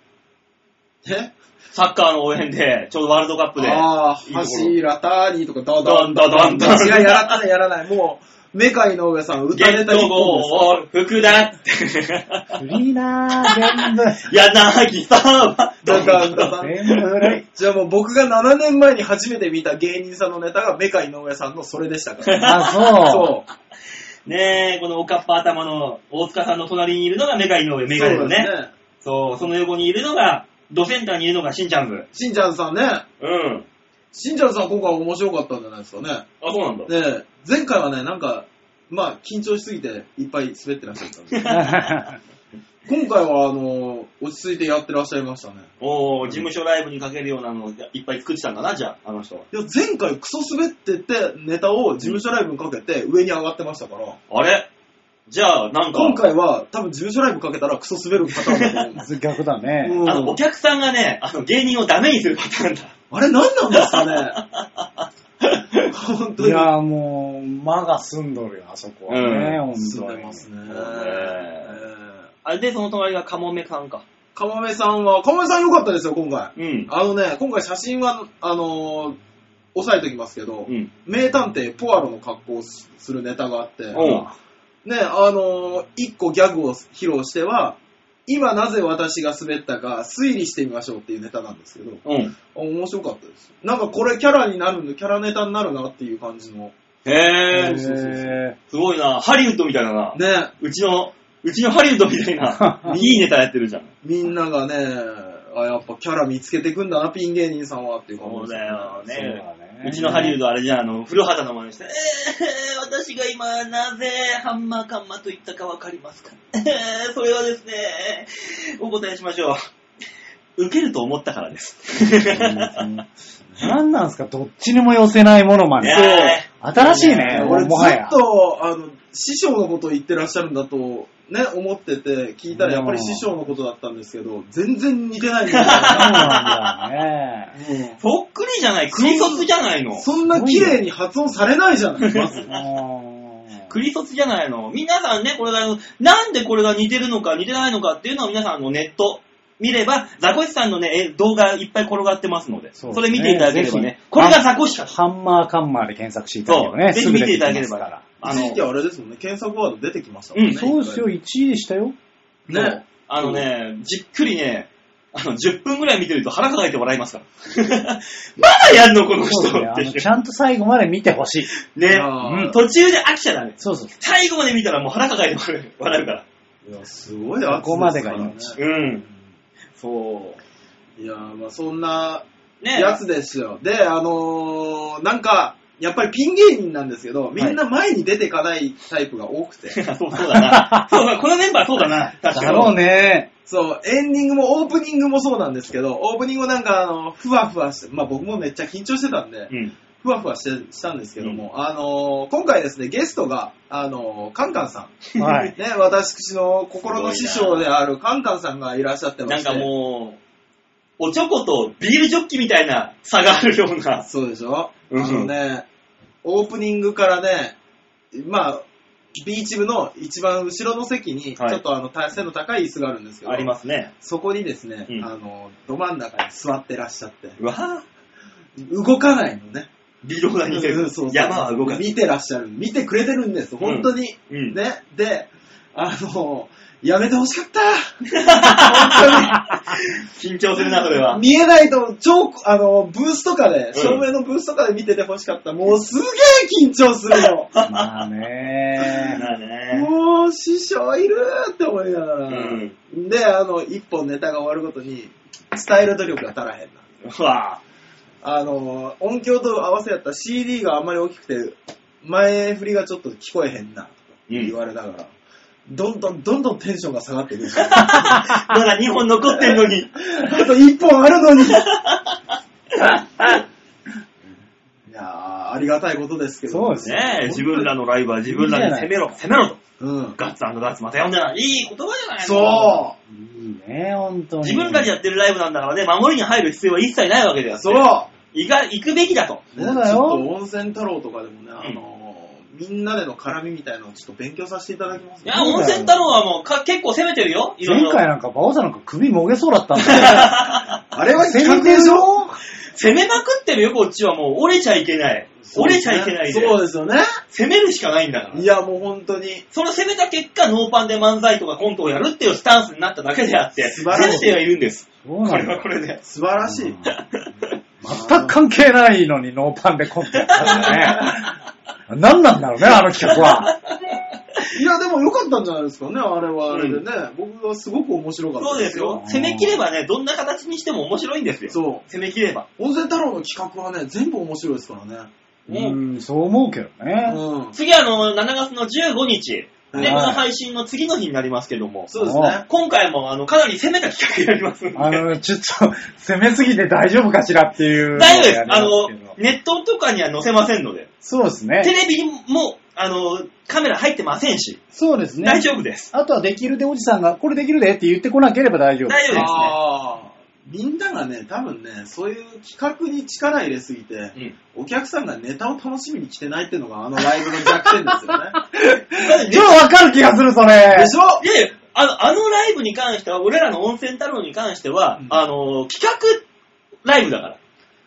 S3: え？
S2: サッカーの応援で、ちょうどワールドカップで。
S3: ああ、
S2: いいところ
S3: 柱ターニーとか、ド
S2: ドンドンドンドン
S3: 違う、やらない、やらない。もう、メカイの上さん、歌ネタ一本
S2: ゴール、福田って。
S4: フリーなー、全部。
S2: 柳沢。
S3: です。だから、だ
S4: 全部古い。
S3: じゃあもう僕が7年前に初めて見た芸人さんのネタがメカイの上さんのそれでしたから。
S4: あ、そう。
S3: そう。
S2: ねえ、このおかっぱ頭の大塚さんの隣にいるのがメカ井上、メガネのね。
S3: そうですね。
S2: そう、その横にいるのが、ドセンターにいるのがしんちゃんズ。
S3: しんちゃんさんね。
S2: うん。
S3: しんちゃんさん今回面白かったんじゃないですかね。
S2: あ、そうなんだ。
S3: で、前回はね、なんか、まあ、緊張しすぎていっぱい滑ってらっしゃったんで 今回は、あの、落ち着いてやってらっしゃいましたね。
S2: おー、事務所ライブにかけるようなのをいっぱい作ってたんかな、じゃあ、あの人は。
S3: いや、前回クソ滑ってて、ネタを事務所ライブにかけて上に上がってましたから、
S2: あれ？じゃあ、なんか、
S3: 今回は多分事務所ライブかけたらクソ滑るパターンだと思う。
S4: 逆だね。
S3: うん
S2: あの、お客さんがね、あの、芸人をダメにするパターンだ。
S3: あれ何なんですかね？本当に。
S4: いや、もう、間が澄んどるよ、あそこはね、
S2: うん
S4: 本当に。
S3: でますね。
S2: ね
S3: え
S2: あれで、その隣がカモメさんか。
S3: ーかもめさんは、かもめさん良かったですよ、今回。
S2: うん。
S3: あのね、今回写真は、あのー押さえておきますけど、
S2: うん。
S3: 名探偵ポアロの格好をすするネタがあって、ね、あのー一個ギャグを披露しては、今なぜ私が滑ったか推理してみましょうっていうネタなんですけど、
S2: うん。
S3: あ面白かったです。なんかこれキャラになるんで、キャラネタになるなっていう感じの。
S2: へ
S4: へ
S2: ー、
S3: そうそうそう
S4: ー
S2: すごいな。ハリウッドみたいだな。
S3: ね、
S2: うちの、うちのハリウッドみたいな、いいネタやってるじゃん。
S3: みんながね、あ、やっぱキャラ見つけてくんだな、ピン芸人さんはっていう感じです
S2: そうだよね。うちのハリウッドあれじゃん、あの、古畑の真似して、えー、私が今なぜハンマーカンマと言ったかわかりますか？えー、それはですね、お答えしましょう。受けると思ったからです。
S4: 何なんすか、どっちにも寄せないものまで。
S2: ね
S4: 新しいね、
S3: 俺ず
S4: もはや
S3: っ。と、あの、師匠のことを言ってらっしゃるんだと、ね、思ってて、聞いたらやっぱり師匠のことだったんですけど、全然似てないんだ
S4: そう
S3: よ
S4: なんだよね。
S2: っくりじゃない、クリソツじゃないの
S3: うん。そんな綺麗に発音されないじゃない、まず。
S2: クリソツじゃないの。皆さんね、これが、なんでこれが似てるのか似てないのかっていうのを皆さんあのネット見れば、ザコシさんのね、え動画いっぱい転がってますので、
S4: そうですね
S2: それ見ていただければ
S4: ぜ
S2: ね
S4: ひ、
S2: これがザコシか。
S4: ハンマーカンマーで検索していただければね、
S2: そうぜひ見ていただければあ
S3: 一時期
S2: の、
S3: あれですもんね、検索ワード出てきましたもんね。
S2: うん
S4: そうですよ、1位でしたよ。
S3: ね。
S2: あのね、じっくりね、あの、10分ぐらい見てると腹抱えて笑いますから。まだやんのこの人って
S4: のちゃんと最後まで見てほしい。
S2: ね。うん途中で飽きちゃダメ。
S4: そうそう。
S2: 最後まで見たらもう腹抱えて笑うから。
S3: いや、すごい圧
S4: ここまでが
S3: ね
S4: 命
S2: うん。そ
S3: いや、まあそんな
S2: う。ね
S3: やつですよ。で、あのーなんか、やっぱりピン芸人なんですけど、みんな前に出てかないタイプが多くて。
S2: そ うそうだな。そうだ、このメンバーそうだな。確かに。
S4: だろうね。
S3: そう、エンディングもオープニングもそうなんですけど、オープニングもなんかあの、ふわふわして、まあ僕もめっちゃ緊張してたんで、
S2: うん。
S3: ふわふわしてしたんですけども、あのー今回ですね、ゲストが、あのーカンカンさん。
S4: はい。
S3: ね、私の心の師匠であるカンカンさんがいらっしゃってまして。
S2: なんかもう、おちょことビールジョッキみたいな差があるような。
S3: そうでしょ、
S2: うん
S3: あのね、オープニングからね、まあ、ビーチ部の一番後ろの席に、ち
S2: はい
S3: ょっとあの、背の高い椅子があるんですけど、
S2: ありますね。
S3: そこにですね、
S2: うん
S3: あの、ど真ん中に座ってらっしゃって、
S2: うわぁ、
S3: 動かないのね。
S2: 微動だにせず
S3: うんそうそう、
S2: 山は動かず。
S3: 見てらっしゃる。見てくれてるんです、本当に。
S2: うん。
S3: ね。で、あの、やめてほしかった。
S2: 緊張するな、それは。
S3: 見えないと、超、あの、ブースとかで、
S2: ん
S3: 照明のブースとかで見ててほしかった。もうすげえ緊張するの。
S4: まあね。
S2: まあね。
S3: もう、師匠いるって思いながら。
S2: うん
S3: で、あの、一本ネタが終わるごとに、伝える努力が足らへんな。
S2: うわ
S3: あの、音響と合わせやった CD があんまり大きくて、前振りがちょっと聞こえへんな、と言われながら、どんどんどんどんテンションが下がってる。
S2: まだ2本残ってんのに。
S3: あと1本あるのに。いやー、ありがたいことですけど。
S4: そうです
S2: ねえ、自分らのライブは自分らに攻めろ、攻めろと。
S3: うん。
S2: ガッツガッツまた読んでない。いい言葉じゃないの
S3: そ
S4: いいね、本当に。
S2: 自分らでやってるライブなんだからね、守りに入る必要は一切ないわけだよ。
S3: う。そう。
S2: 行か、行くべきだと。
S4: そうだよ
S3: ちょっと温泉太郎とかでもね、あのー、みんなでの絡みみたいなのをちょっと勉強させていただきます
S2: いや、温泉太郎はもうか結構攻めてるよ。いろいろ。
S4: 前回なんか、馬王さんなんか首もげそうだったんだよ。
S3: あれは企画でしょ
S2: 攻めまくってるよ、こっちはもう。折れちゃいけない。折れちゃいけないで。
S3: そうですよね。
S2: 攻めるしかないんだから。
S3: いや、もう本当に。
S2: その攻めた結果、ノーパンで漫才とかコントをやるっていうスタンスになっただけであって、
S3: 素晴らしい
S2: 攻めてはいるんです。
S4: そう
S2: これ。はこれで。
S3: 素晴らしい。
S4: 全く関係ないのにノーパンでコントやったからね。何なんだろうね、あの企画は。
S3: いや、でも良かったんじゃないですかね、あれはあれでね。僕はすごく面白かった
S2: そうですよ。攻め切ればね、どんな形にしても面白いんですよ。
S3: そ
S2: 攻め切れば。
S3: う。温泉太郎の企画はね、全部面白いですからね。
S2: もう
S4: うん、そう思うけどね。
S3: うん。
S2: 次あの、7月の15日、
S3: はい
S2: ね、この配信の次の日になりますけども、
S3: そうですね。
S2: 今回もあの、かなり攻めた企画やりますんで。
S4: あの、ちょっと、攻めすぎて大丈夫かしらっていう。
S2: 大丈夫です。あのネットとかには載せませんので、
S4: そうですね
S2: テ。レビも、あの、カメラ入ってませんし、
S4: そうですね。
S2: 大丈夫です。
S4: あとはできるでおじさんが、これできるでって言ってこなければ大丈夫。
S2: 大丈夫ですね。
S3: みんながね、多分ね、そういう企画に力入れすぎて、
S2: うん
S3: お客さんがネタを楽しみに来てないっていうのがあのライブの弱点ですよね。
S4: ちょっとわかる気がする、それ。
S3: でしょ？
S2: いやいやあの、あのライブに関しては、俺らの温泉太郎に関しては、
S3: うん
S2: あの、企画ライブだから。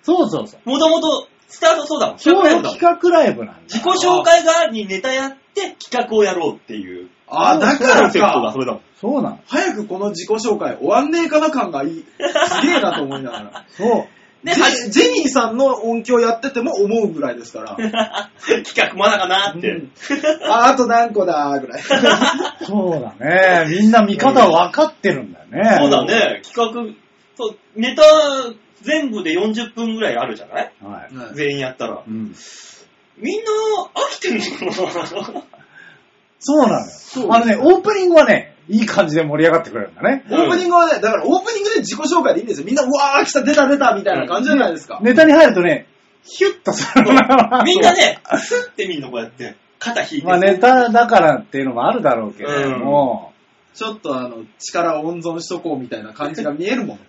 S4: そうそうそう。
S2: もともと、スタートそうだもん。
S4: そう
S2: 企画ライブだもん。
S4: 企画ライブなんだ。
S2: 自己紹介側にネタやって企画をやろうっていう。
S3: ああ、だか
S2: コ
S3: ら
S2: ンセプトが
S3: か
S2: そ。れだもん。
S4: そうなの。
S3: 早くこの自己紹介終わんねえかな感がいい。すげえなと思いながら。
S4: そう。
S2: で、
S3: ジ
S2: は
S3: ェジェニーさんの音響やってても思うぐらいですから。
S2: 企画まだかなって。
S3: うんああと何個だーぐらい。
S4: そうだね。みんな見方分かってるんだよね。
S2: そうだ。ね、企画、そう、ネタ全部で40分ぐらいあるじゃない？
S4: はい。
S2: 全員やったら
S4: う。ん。
S2: みんな飽きてるのかな？
S4: そうなのよ。あのね、オープニングはね、いい感じで盛り上がってくれるんだね。
S3: オープニングはね、だからオープニングで自己紹介でいいんですよ。みんな、うわー来た、出た出たみたいな感じじゃないですか。
S4: ネタに入るとね、ヒュッとする
S2: みんなね、スッてみんなこうやって、肩引いて。
S4: まあネタだからっていうのもあるだろうけれども、
S3: ちょっとあの、力を温存しとこうみたいな感じが見えるもん。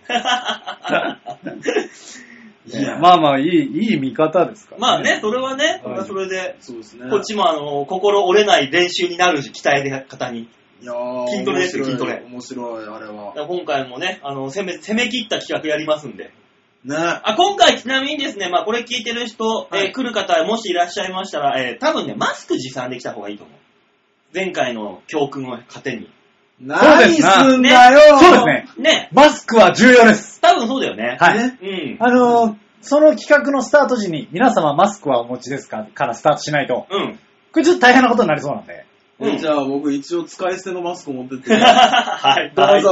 S3: いや
S4: まあまあいい、いい見方ですから、
S2: まあね、それはね、そ
S4: はい
S2: それで、
S3: そうですね。
S2: こっちもあの、心折れない練習になるし、期待で方に。
S3: いやー
S2: 筋トレですよ
S3: 面白い
S2: 筋トレ
S3: 面白い、あれは。
S2: 今回もね、あの、攻め、攻め切った企画やりますんで。
S3: ね。
S2: あ、今回ちなみにですね、まあこれ聞いてる人、
S3: はい
S2: えー来る方もしいらっしゃいましたら、えー多分ね、マスク持参できた方がいいと思う。前回の教訓を糧に。
S3: 何すんだよ
S4: そうですね。
S2: ね、
S4: マスクは重要です。
S2: 多分そうだよね。
S4: はい。
S3: ね
S2: うん。
S4: あのーその企画のスタート時に、皆様マスクはお持ちですか？からスタートしないと、
S2: うん。
S4: これちょっと大変なことになりそうなんで。
S2: うん
S3: じゃあ僕一応使い捨てのマスク持ってって、
S2: はい。
S3: どうぞ、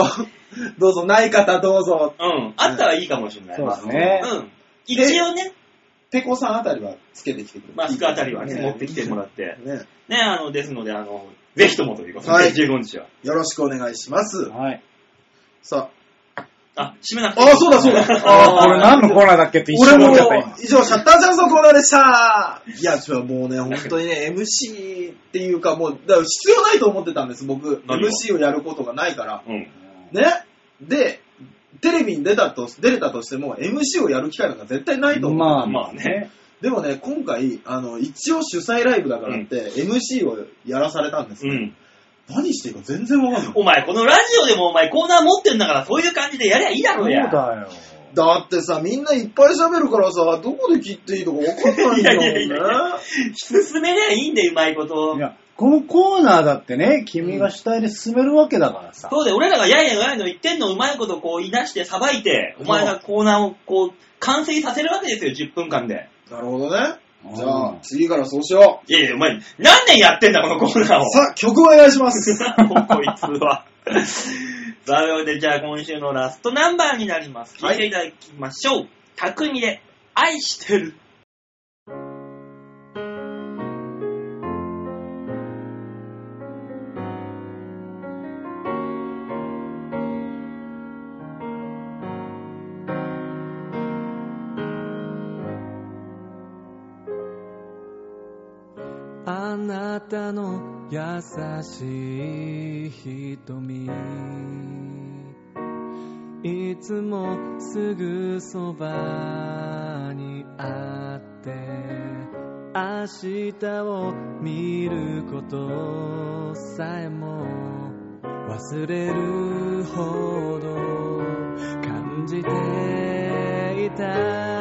S3: どうぞ、ない方どうぞ。
S2: うん。あったらいいかもしれない。
S4: そうですね。
S2: うん。一応ね、
S3: ペコさんあたりはつけてきてくれる？
S2: マスクあたりはね、
S3: ね
S2: 持ってきてもらって。
S3: ね。
S2: ね、あの、ですので、あの、ぜひともということで、
S3: はい
S2: 15日は。
S3: よろしくお願いします。
S4: はい。
S3: さ
S2: あ、閉めなく
S3: あ、
S2: ていい
S3: あ、そうだそうだ。
S4: あーこれ何のコーナーだっけ？って一
S3: 俺も
S4: 瞬思っちゃった今。
S3: 以上、シャッターチャンスのコーナーでしたいや、ちょもうね、本当にね、MC っていうか、もう、だから必要ないと思ってたんです、僕。
S2: 何が
S3: ？MC をやることがないから。
S2: うん。
S3: ね。で、テレビに出たと、出れたとしても、MC をやる機会なんか絶対ないと思う。
S4: まあ
S2: まあね。
S3: でもね、今回、あの、一応主催ライブだからって、MC をやらされたんですよ。
S2: うん。
S3: 何していいか全然わかんない。
S2: お前、このラジオでもお前コーナー持ってんだから、そういう感じでやりゃいいだろうや。
S4: そうだよ。
S3: だってさ、みんないっぱい喋るからさ、どこで切っていいとか分かんないんだもんね。
S2: いやいやいや進めりゃいいんだよ、うまいこと。
S4: いや、このコーナーだってね、君が主体で進めるわけだからさ。
S2: そうで、俺らがやいややいの言ってんのうまいことこう言い出してさばいて、お前がコーナーをこう、完成させるわけですよ、10分間で。
S3: なるほどね。じゃあ、次からそうしよう
S2: いやいや、お前、何年やってんだ、このコーナーを。
S3: さあ、曲お願いします。
S2: さ こいつは。さあ、ということで、じゃあ今週のラストナンバーになります。
S3: 聞い
S2: いていただきましょう。たくみで、愛してる。
S1: たの優しい瞳。いつもすぐそばにあって明日を見ることさえも忘れるほど感じていた。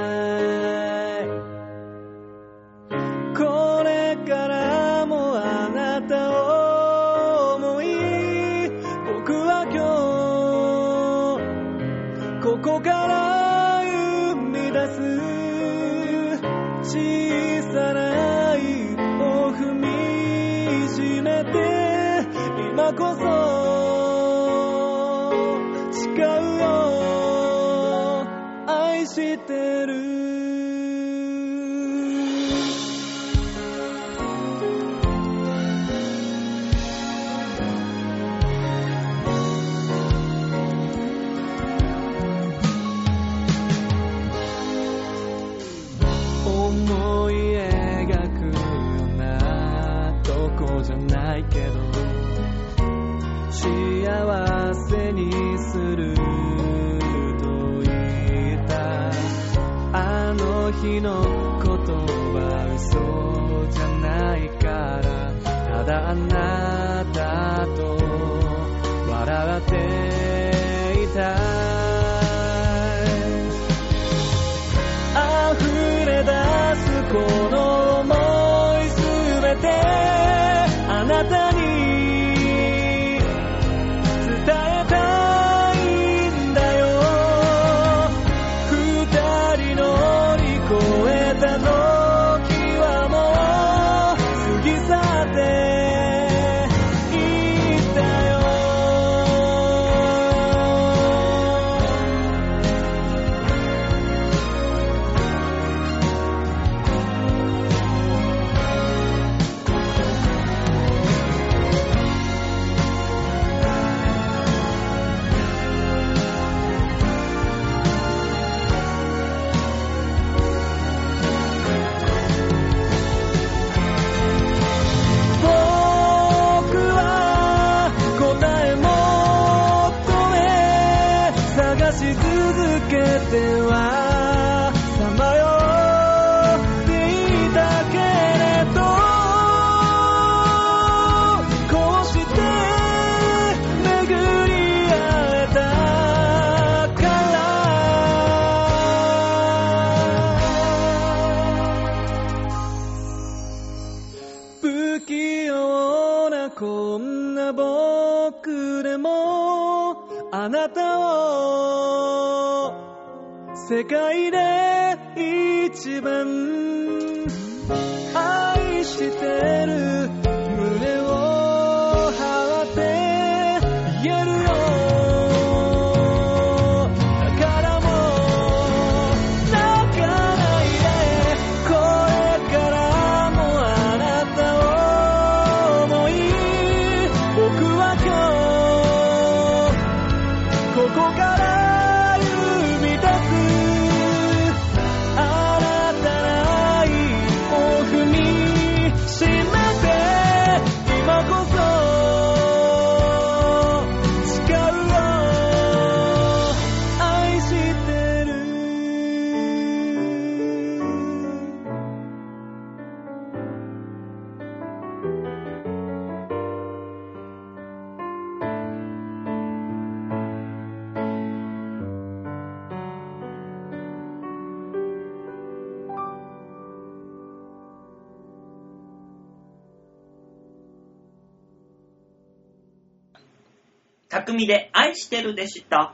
S1: 愛してるでした。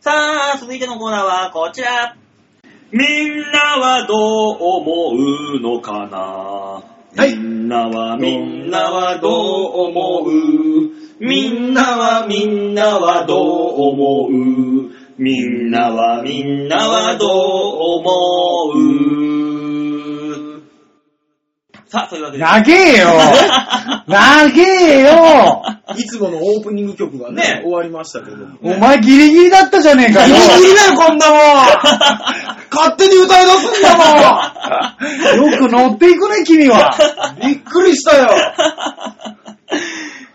S2: さあ、続いてのコーナーはこちら。みんなはどう思うのかな？
S3: はい。
S2: みんなはみんなはどう思う？みんなはみんなはどう思う？みんなはみんなはどう思う？さあ、そういうわけで。
S4: 長えよ。長えよ
S3: いつものオープニング曲がね、
S2: ね
S3: 終わりましたけど。
S4: お前ギリギリだったじゃねえか
S3: ギ
S4: よ
S3: リギリだよ、こんなもん 勝手に歌い出すんだ
S4: よく乗っていくね、君は。
S3: も んびっくりしたよ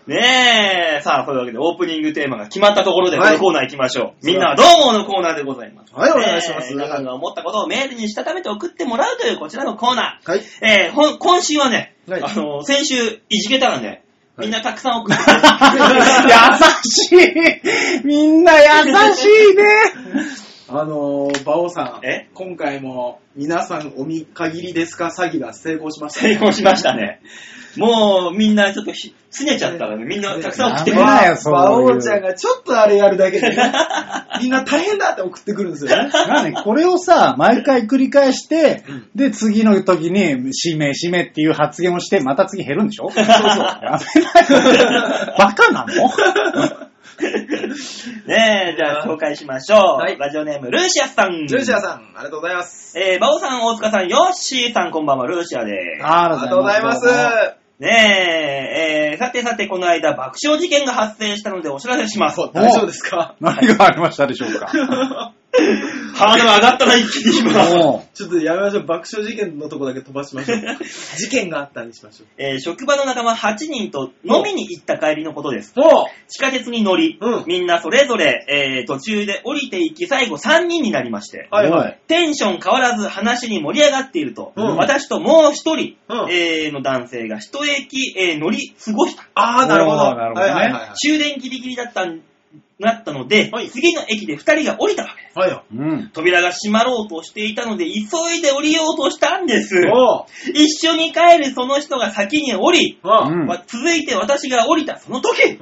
S2: ねえ、さあ、そういうわけでオープニングテーマが決まったところで、こ
S3: はい
S2: のコーナー行きましょう。みんなはどう思うのコーナーでございます。
S3: はいお願いします
S2: 皆さんが思ったことをメールにしたためて送ってもらうというこちらのコーナ
S3: はい。
S2: ー。えー今週はね、
S3: はい
S2: あの、先週いじけたらね、みんなたくさん送って。く れ
S4: 優しい。みんな優しいね
S3: あのー、馬王さん。
S2: え？
S3: 今回も、皆さんお見限りですか？詐欺が成功しました
S2: 成功しましたね。もう、みんなちょっとひ、拗ねちゃったからね、みんなたくさん送ってくれた。
S4: ダメだよそういう
S3: 馬王ちゃんがちょっとあれやるだけでね、みんな大変だって送ってくるんですよね。
S4: なんで、これをさ、毎回繰り返して、で、次の時に、指名、指名っていう発言をして、また次減るんでしょ？そうそう。やめないよ。バカなの？
S2: ねえ、じゃあ紹介しましょう。
S3: はい
S2: ラジオネーム、ルーシアスさん。
S3: ジューシアさん、ありがとうございます。
S2: えー、バオさん、大塚さん、ヨッシーさん、こんばんは、ルーシアです。
S4: あ
S3: ありがとうございます。
S2: ねえ、えー、さてさて、この間、爆笑事件が発生したのでお知らせします。
S3: 大丈夫ですか？
S4: 何がありましたでしょうか？
S2: ハードル上がったな、一気に今。
S4: も
S3: ちょっとやめましょう。爆笑事件のとこだけ飛ばしましょう。事件があったにしましょう。
S2: えー、職場の仲間8人と飲みに行った帰りのことです。
S3: も
S2: 地下鉄に乗り、
S3: うん
S2: みんなそれぞれ、えー、途中で降りていき、最後3人になりまして、
S3: はいはい。
S2: テンション変わらず話に盛り上がっていると、
S3: うん
S2: 私ともう一人、
S3: うん
S2: えーの男性が一駅、えー乗り過ごした。
S3: ああ、なるほど。
S4: おーなるほどね
S3: はいはいはい
S2: 終電ギリギリだったんなったので、
S3: はい
S2: 次の駅で二人が降りたわけです。
S3: はいよ。
S4: う、うん。
S2: 扉が閉まろうとしていたので、急いで降りようとしたんです。
S3: おう
S2: 一緒に帰るその人が先に降り、
S3: あ
S4: うん
S2: わ続いて私が降りたその時。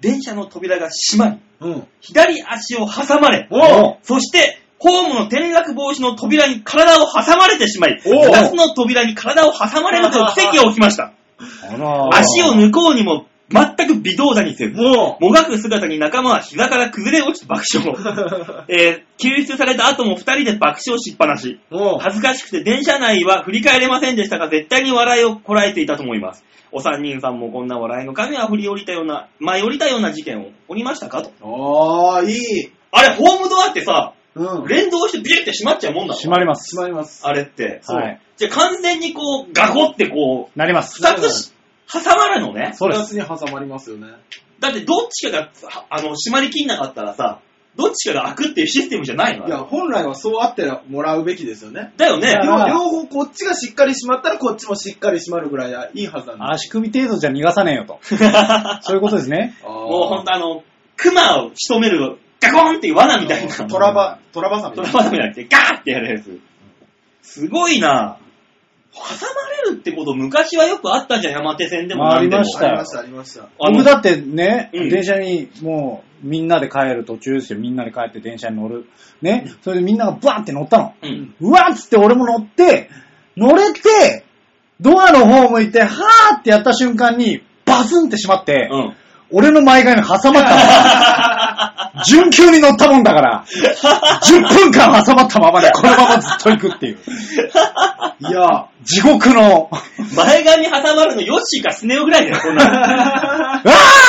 S2: 電車の扉が閉まり、
S3: うん。
S2: 左足を挟まれ、
S3: おう
S2: そして、ホームの転落防止の扉に体を挟まれてしまい、
S3: おう
S2: 二つの扉に体を挟まれるという奇跡が起きました。
S4: あら
S2: 足を抜こうにも全く微動だにせず、
S3: も
S2: もがく姿に仲間は膝から崩れ落ちて爆笑。えー救出された後も二人で爆笑しっぱなし。恥ずかしくて電車内は振り返れませんでしたが、絶対に笑いをこらえていたと思います。お三人さんもこんな笑いの神は振り降りたような、舞い降りたような事件を起りましたかと。
S3: ああ、いい。
S2: あれ、ホームドアってさ、
S3: うん。
S2: 連動してビリって閉まっちゃうもんだろ
S4: 閉まります。
S3: 閉まります。
S2: あれって。
S4: はい。
S2: じゃあ完全にこう、ガコってこう、
S4: なります。
S2: 二つし挟まるのね。
S4: そうです。
S3: 二つに挟まりますよね。
S2: だってどっちかが、はあの、閉まりきんなかったらさ、どっちかが開くっていうシステムじゃないの？
S3: いや、本来はそうあってもらうべきですよね。
S2: だよね。
S4: や
S3: 両両方こっちがしっかり閉まったらこっちもしっかり閉まるぐらいはいいはずなんで
S4: 足首程度じゃ逃がさねえよと。そういうことですね。
S3: す。
S2: もうほんとあの、熊を仕留める、ガコンっていう罠みたいな。
S3: トラバ、トラバサミ
S2: トラバダメじゃなくて、ガーってやるやつ。すごいな挟まれるってこと昔はよくあったじゃん、山手線でも
S4: まあ
S2: なんでも。
S4: ありましたよ
S3: ありました、ありました。
S2: あの
S4: 僕だってね、
S2: うん
S4: 電車にもうみんなで帰る途中ですよ。みんなで帰って電車に乗る。ね。それでみんながバーって乗ったの。
S2: うん。
S4: うわっつって俺も乗って、乗れて、ドアの方向いて、はーってやった瞬間に、バスンってしまって、
S2: うん。
S4: 俺の前側に挟まったの。準急に乗ったもんだから、10分間挟まったままでこのままずっと行くっていう。
S3: いや、
S4: 地獄の、
S2: 前側に挟まるのヨッシーかスネ夫ぐらいだよ、こんなの。
S4: わ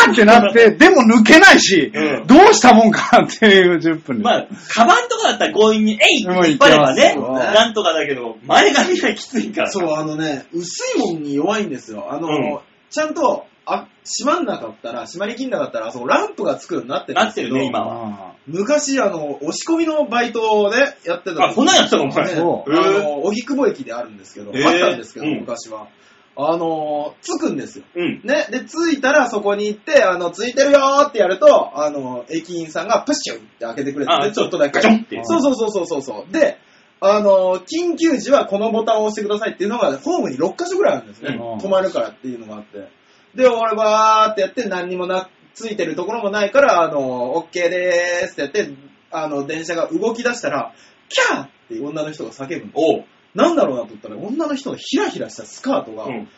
S4: ーってなって、でも抜けないし、
S2: うん
S4: どうしたもんかっていう10分で。
S2: まあ、カバンとかだったら強引に、えいって引っ張ればねなんとかだけど、前髪がきついから。
S3: そう、あのね、薄いもんに弱いんですよ。あの、
S2: うん
S3: ちゃんと、あ、閉まんなかったら、閉まりきんなかったら、あそこランプがつくようになってるんですけど、
S2: なってるね今は
S4: あ
S3: 昔、あの、押し込みのバイトをね、やってた時
S2: あ、こんなんやってたのお前。
S3: ね
S4: そう
S3: あの、荻窪駅であるんですけど、
S2: へー
S3: あったんですけど、
S2: うん
S3: 昔は。あの、つくんですよ。
S2: うん。
S3: ね、で、着いたらそこに行って、あの、ついてるよーってやると、あの、駅員さんがプッシュって開けてくれて
S2: あ
S3: ね、ちょっとだけ。
S2: ガチョンって。
S3: そうそうそうそうそうそう。で、あの、緊急時はこのボタンを押してくださいっていうのが、ホームに6箇所ぐらいあるんですね。
S4: うん
S3: 止まるからっていうのがあって。で、俺バーってやって何にもなついてるところもないから、あの、OK でーすってやって、あの、電車が動き出したら、キャーって女の人が叫ぶんです。
S2: おう。
S3: なんだろうなと思ったら、女の人のヒラヒラしたスカートが、
S2: うん。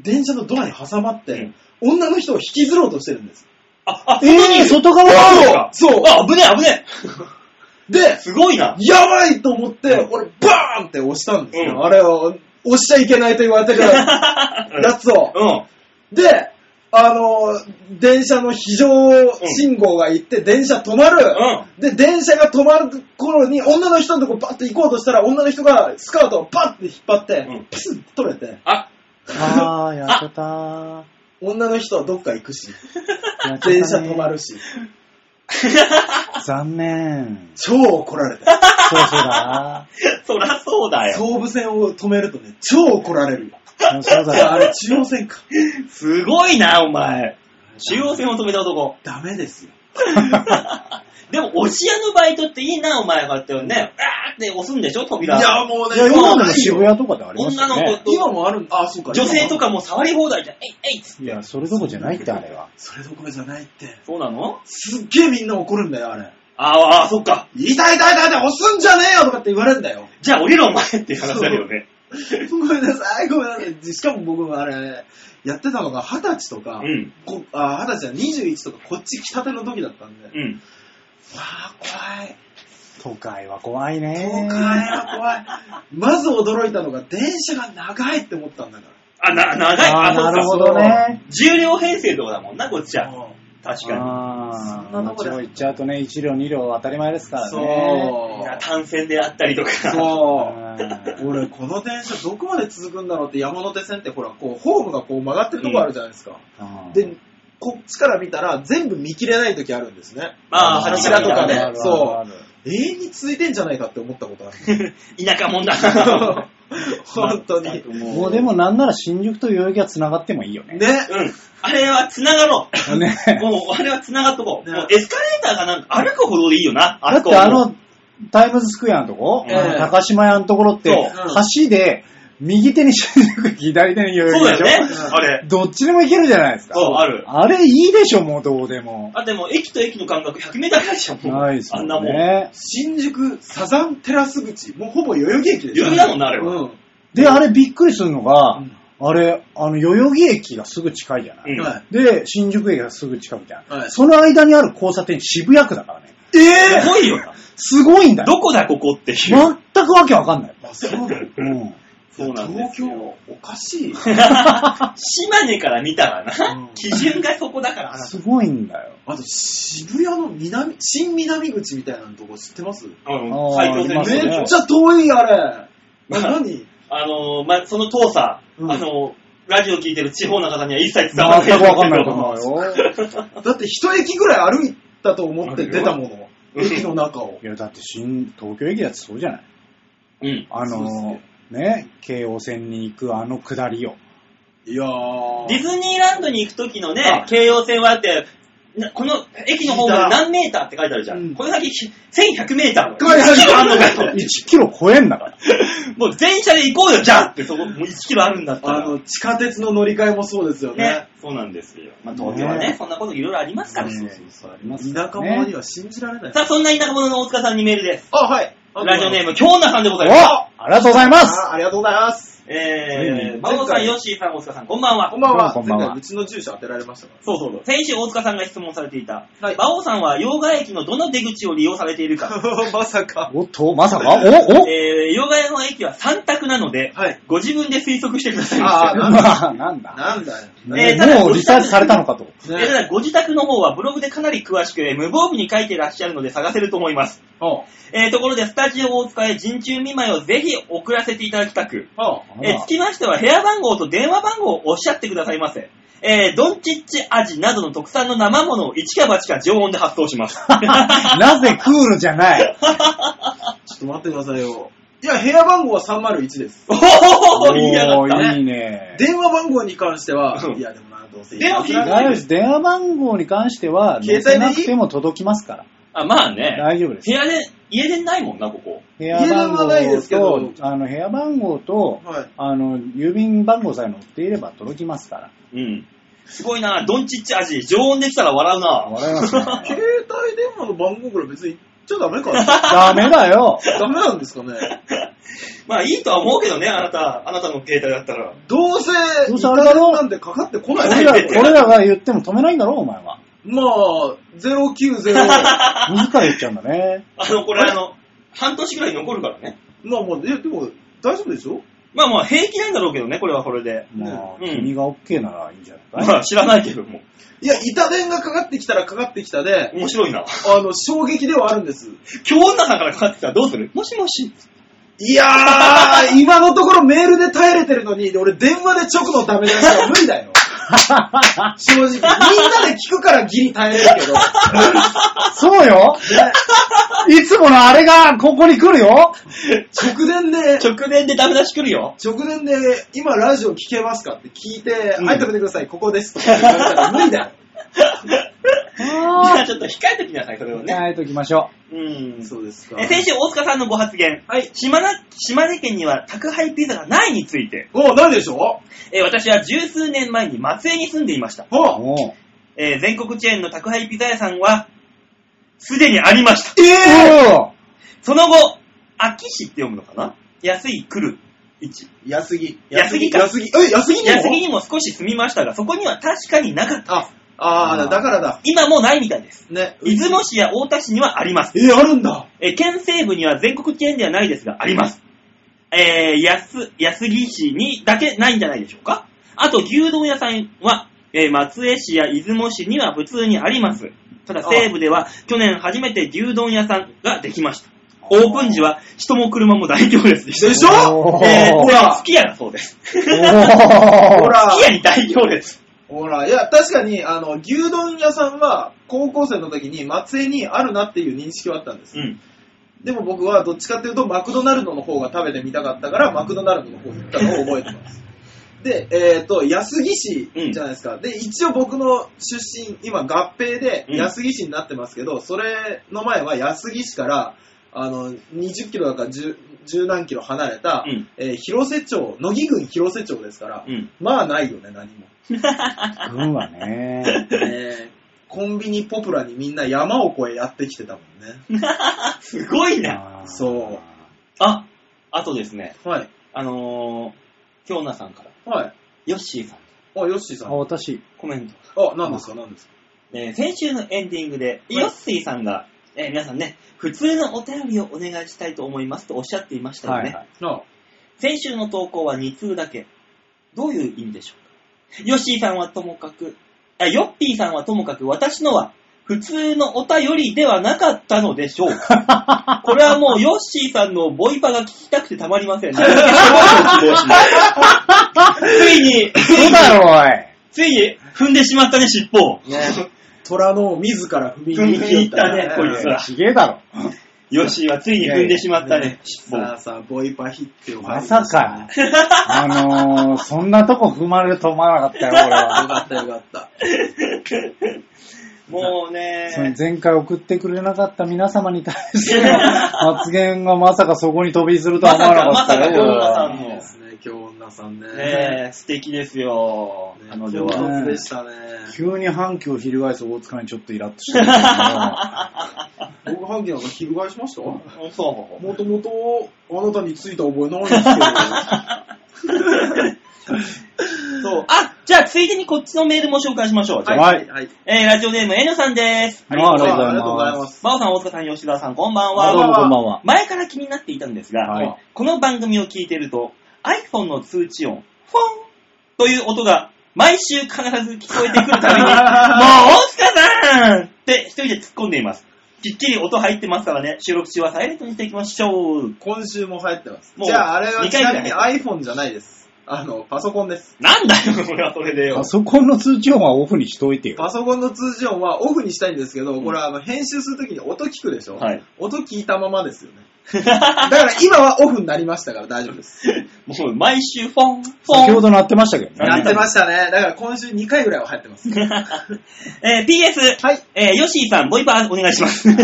S3: 電車のドアに挟まって、
S2: うん
S3: 女の人を引きずろうとしてるんです。
S2: あ、あ、
S4: えー、外側
S2: あ
S3: そうそう
S2: あ、危ねえ危ね
S3: で
S2: え、すごいな。
S3: やばいと思って、
S2: うん
S3: 俺、バーンって押したんですよ。
S2: うん
S3: あれを、押しちゃいけないと言われてるやつを。
S2: うん。
S3: で、あの、電車の非常信号が行って、電車止まる。
S2: う
S3: で、電車が止まる頃に、女の人のとこバッて行こうとしたら、女の人がスカートをバッて引っ張って、
S2: うん
S3: プスッて取れて、
S2: あ、
S4: あー、やっちゃったー。
S3: 女の人はどっか行くし、
S4: やっちゃ
S3: 電車
S4: ったね
S3: 止まるし、
S4: 残念。
S3: 超怒られて。
S4: そうそうだ
S2: そらそうだよ。
S3: 総武線を止めるとね、超怒られるよ。
S4: な。そうだよ。
S3: あれ中央線か。
S2: すごいな、お前。中央線を止めた男。
S3: ダメですよ。
S2: でも、押し屋のバイトっていいな、お前がってね。あーって押すんでしょ、
S3: い
S2: 扉。
S3: や、もうね、
S4: いや、今でも
S3: ないよ
S4: 渋谷とかであります
S2: 女の
S4: よね。
S2: 子と
S3: 今もあるんあ、そうか。
S2: 女性と
S3: か。
S2: かもう触り放題じゃん。えいえいっつって
S4: いや、それどころじゃないって、あれは。
S3: それどころじゃないって。
S2: そうなの？
S3: すっげえみんな怒るんだよ、あれ。
S2: あーあー、そっか。
S3: 痛い痛い痛い痛い、押すんじゃねえよとかって言われるんだよ。
S2: じゃあ降りろ、お前っていう話だよね。
S3: ごめんなさい、ごめんなさい。しかも僕もあれ、やってたのが二十歳とか、
S2: うん。
S3: こあ二十歳じゃ21とか、こっち来たての時だったんで、
S2: うん。
S3: わあ、怖い。
S4: 都会は怖い
S3: 東
S4: ね。
S3: 海は怖い。まず驚いたのが、電車が長いって思ったんだか
S2: あ、な、長い？
S4: あなるほどね。
S2: 重量編成とかだもんな、こっち
S3: ら。
S2: は。確か
S4: あ
S3: そんな
S4: あ、
S3: とこ
S4: ちろん行っちゃうとね、1両2両当たり前ですからね。
S3: そう
S2: に。単線であったりとか。
S3: そう。
S4: うん
S3: 俺、この電車どこまで続くんだろうって山手線ってほら、こう、ホームがこう曲がってるとこあるじゃないですか。
S4: うん
S3: で、こっちから見たら全部見切れない時あるんですね。
S2: あー
S3: 柱とかで
S4: あるあ。る
S3: そ
S4: ある
S3: う。永遠に続いてんじゃないかって思ったことある。
S2: 田舎もんだな。
S3: 本当に。
S4: もうでもなんなら新宿と代々木は繋がってもいいよね。
S3: ね。
S2: うん。あれは繋がろ
S4: ね
S2: う。もう、あれは繋がっとこう。
S3: ね
S2: もうエスカレーターがなんか歩くほどでいいよな。
S4: だってあの、タイムズスクエアのとこ、
S3: ええ
S4: 高島屋のところって、橋で、右手に新宿、左手に代々木でしょ？
S2: そうだよね。
S3: うん
S2: あれ。
S4: どっちでも行けるじゃないですか。
S2: そう、ある。
S4: あれいいでしょ、もうどうでも。
S2: あ、でも、駅と駅の間隔100メーターぐらいじゃん、もう。
S4: ないです
S2: あんなもん。
S3: 新宿サザンテラス口。もうほぼ代々木駅でしょ。
S2: 代々木だもんなあれは
S3: うん。
S4: で、あれびっくりするのが、
S3: うん
S4: あれ、あの、代々木駅がすぐ近いじゃない？
S2: うん
S3: は
S4: で、新宿駅がすぐ近くじゃん。
S3: はい
S4: その間にある交差点渋谷区だからね。
S3: い。え
S2: すごいよな。
S4: すごいんだよ。
S2: どこだ、ここっていう。
S4: 全くわけわかんない。
S3: あ、そうなの
S4: うん。
S2: そうなんですよ
S3: 東京、おかしい。
S2: 島根から見たらな、
S3: うん
S2: 基準がそこだからな。
S4: すごいんだよ。
S3: あと、渋谷の南、新南口みたいなとこ知ってます？
S2: うん
S4: あー
S2: 埼京線
S4: ありますね
S3: めっちゃ遠い、あれ。
S2: ま あ
S3: 何？
S2: あのー、ま、その遠さ、
S3: うん
S2: あのー、ラジオ聞いてる地方の方には一切伝わらない。
S4: 全くわかんないと思うよ。
S3: だって一駅ぐらい歩いたと思って出たもの。
S2: うん
S3: 駅の中を。
S4: いや、だって新東京駅だってそうじゃない？
S2: うん。
S4: あ
S3: そうっす
S4: の
S3: ね、
S4: ね、京王線に行くあの下りよ。
S3: いやー。
S2: ディズニーランドに行くときのね
S3: あ、
S2: 京葉線はあって、なこの駅の方が何メーターって書いてあるじゃん。
S3: うん
S2: この先1100メーターの。
S3: 書いてある
S2: 1キロあんのかよ。
S4: 1キロ超えんだから。
S2: もう電車で行こうよ、じゃあって、そこ、もう1キロあるんだったら。
S3: あの、地下鉄の乗り換えもそうですよ
S2: ね
S3: ね。。
S2: そうなんですよ。まあ、東京はね、
S4: ね
S2: そんなこといろいろありますから。
S4: そうそうそうあります
S3: 田
S4: ね
S3: 舎者には信じられない。
S2: さあ、そんな田舎者の大塚さんにメールです。
S3: あ、はい。
S2: ラジオネー
S3: ム。
S2: ム、京女さんでござい
S4: お
S2: ます。
S4: ありがとうございます
S3: あありがとうございます。
S2: えー、
S3: うん
S2: バオさん、ヨッシーさん、大塚さん、こんばんは
S3: こん。ばんは。
S4: こんばんは
S3: 前回うちの住所当てられましたか
S2: そうそうそう。先週大塚さんが質問されていた。
S3: はい
S2: バオさんは洋画駅のどの出口を利用されているか。
S3: ら。まさか。
S4: おっと、まさか？おお？
S2: えー、洋画の駅は3択なので、
S3: はい。
S2: ご自分で推測してください。
S3: あー
S4: まあ、なんだ。
S3: なんだよ。
S2: えーただ
S4: もうリサーチされたのかと。
S2: えーただご自宅の方はブログでかなり詳しく、えー無防備に書いてらっしゃるので探せると思います。
S3: おう
S2: えーところで、スタジオを使い、人中見舞いをぜひ送らせていただきたく、
S3: おう
S2: えーつきましては、部屋番号と電話番号をおっしゃってくださいませ。えードンチッチ味などの特産の生ものを一か八か常温で発送します。
S4: なぜクールじゃない？
S3: ちょっと待ってくださいよ。いや、部屋番号は301です。
S2: おー、言いやがった。
S4: おーいいね。
S3: 電話番号に関しては
S2: う、ん
S3: いや、でもな、どうせ。
S2: 電話
S4: 大丈夫です。電話番号に関しては、
S3: 携帯でいい
S4: なくても届きますから。
S2: あ、まあね。
S4: 大丈夫です
S2: 部。屋で、家電ないもんな、ここ。
S4: 部屋番
S3: 家電はないですけ
S4: 号
S3: ど
S4: と、あの、部屋番号と、
S3: はい。
S4: あの、郵便番号さえ載っていれば届きますから。
S2: うん。すごいな、ドンチッチ味、常温できたら笑うな。
S4: 笑いますね。
S3: 携帯電話の番号ぐらい別に言っちゃダメかな
S4: ダメだよ。
S3: ダメなんですかね
S2: まあいいとは思うけどね、あなた、あなたの携帯だったら。
S3: どうせ、
S4: どうせあれだろ？
S3: アなんてかかってこない
S4: 俺ら、俺らが言っても止めないんだろ、お前は。
S3: まあ、090。
S4: 自ら言っちゃうんだね。
S2: あの、これあの、半年ぐらい残るからね。
S3: まあまあ、えでも、大丈夫でしょ？
S2: まあまあ平気なんだろうけどね、これはこれで。
S4: まあ、
S2: うん
S4: 君が OK ならいいんじゃない？
S2: まあ知らないけども。
S3: いや、板電がかかってきたらかかってきたで、
S2: 面白いな。
S3: あの、衝撃ではあるんです。
S2: 今日女さんからかかってきたらどうする？もしもし。
S3: いやー、今のところメールで耐えれてるのに、俺電話で直のダメ出しは無理だよ。正直。みんなで聞くからギリ耐えれるけど。
S4: そうよいつものあれがここに来るよ
S3: 直電で、
S2: 直電でダメ出し来るよ。
S3: 直電で、今ラジオ聞けますかって聞いて、
S2: うん
S3: はい、食べてください、ここですとか言われたら無理だよ。
S2: じゃあちょっと控えてきなさい、それをね。
S4: 変えときましょ
S2: うん。
S3: そうですか
S2: え先週大塚さんのご発言。
S3: はい。
S2: 島根島根県には宅配ピザがないについて、
S3: お何でしょ？
S2: えー私は十数年前に松江に住んでいました。
S4: おう
S2: えー全国チェーンの宅配ピザ屋さんは、すでにありました。
S3: え
S4: おう
S2: その後、秋市って読むのかな？安い来る位置。
S3: 安木。
S2: 安木か
S3: 安木。え、安木にも？
S2: 安木にも少し住みましたが、そこには確かになかった。
S3: あ、あー、だからだ。
S2: 今もうないみたいです。
S3: ね。
S2: 出雲市や太田市にはあります。
S3: え、あるんだ。
S2: えー県西部には全国チェーンではないですが、あります。えー、安、安木市にだけないんじゃないでしょうかあと、牛丼屋さんは、えー松江市や出雲市には普通にあります。ただ、西部では去年初めて牛丼屋さんができました。オープン時は人も車も大行列でした。
S3: でしょ？
S4: おー
S2: えー、
S3: ほら
S2: すき家だそうです。す
S3: ほ
S4: おー
S3: ら
S2: き家に大行列。
S3: ほら、いや、確かに、あの、牛丼屋さんは、高校生の時に松江にあるなっていう認識はあったんです。
S2: うん。
S3: でも僕はどっちかっていうと、マクドナルドの方が食べてみたかったから、マクドナルドの方に行ったのを覚えてます。で、えっ、と、安来市じゃないですか。で、一応僕の出身、今合併で
S2: うん
S3: 安来市になってますけど、それの前は安来市から、あの、20キロだか 10, 10何キロ離れた、
S2: うん
S3: えー広瀬町、乃木郡広瀬町ですから、
S2: うん。
S3: まあないよね、何も。
S4: 軍はね。
S3: えーコンビニポプラにみんな山を越えやってきてたもんね。
S2: すごいな。
S4: あー
S3: そ
S2: あ、あとですね、
S3: はい。
S2: あのー、京奈さんから、
S3: はい。
S2: ヨッシーさん、
S3: あ、ヨッシーさ
S4: あ、
S3: ん。
S4: 私。
S2: コメント。
S3: あ、何ですか何ですか
S2: えー先週のエンディングで、
S3: い
S2: ヨッシーさんが、えー皆さんね、普通のお便りをお願いしたいと思いますとおっしゃっていましたよね。
S4: はいはい。
S3: あ
S2: 先週の投稿は2通だけ。どういう意味でしょうか？ヨッシーさんはともかく、あ、ヨッピーさんはともかく、私のは普通のお便りではなかったのでしょうか？これはもうヨッシーさんのボイパが聞きたくてたまりません。なるべくしょぼいの希望しますついに、
S4: そうだろ、おい。
S2: ついに踏んでしまったね、尻尾を。
S3: ね。虎の自ら踏みに行
S2: 踏みに行ったねこいつら
S4: ちげえだろ。
S2: ヨッシーはついに踏んでしまったね。
S3: さあさあ、ボイパヒって
S4: まさか。あのー、そんなとこ踏まれると思わなかったよ、俺
S3: よ
S4: は。
S3: かったよかった。
S2: もう
S4: その
S2: ね、
S4: 前回送ってくれなかった皆様に対しての発言がまさかそこに飛びするとは思わなかったよ。
S2: まさかまさか
S4: 俺は
S2: さんの
S3: ですね、京女さんね。
S2: ねえ、素敵ですよ、
S3: ね
S2: 彼女
S3: 京
S2: は。
S3: 女でしたね。
S4: 急に反響を翻す大塚にちょっとイラッとしてるけども
S3: 僕、半径なんか翻しました？も
S2: そう。
S3: ともと、あなたについた覚えないんですけど。
S2: そう。あ、じゃあ、ついでにこっちのメールも紹介しましょう。
S4: はい
S3: はい。
S2: えー、ラジオネーム N さんです。
S4: ありがとうございます
S3: ありがとうございます。
S2: バオさん、大塚さん、吉田さん、こんばん
S4: あどうも
S2: は。
S4: こんばんは。
S2: 前から気になっていたんですが、
S4: はい
S2: この番組を聞いてると、iPhone の通知音、フォンという音が毎週必ず聞こえてくるために、もう大塚さんって一人で突っ込んでいます。きっちり音入ってますからね、収録中はサイレントにしていきましょう。
S3: 今週も入ってます。
S2: もう
S3: じゃあ、あれは
S2: 二回ぐ
S3: ないみに iPhone じゃないです。あの、パソコンです。
S2: なんだよ、これはそれでよ
S4: パ。ソコンの通知音はオフにしといてよ。
S3: パソコンの通知音はオフにしたいんですけど、これはあの編集するときに音聞くでしょ、
S2: はい。
S3: 音聞いたままですよね。だから今はオフになりましたから大丈夫です。
S2: もう毎週フォン、フォン。
S4: 先ほど鳴ってましたけどね。
S3: やってましたね。だから今週2回ぐらいは入ってます。
S2: えー PS、
S3: はい。
S2: えーヨッシーさん、ボイパーお願いします。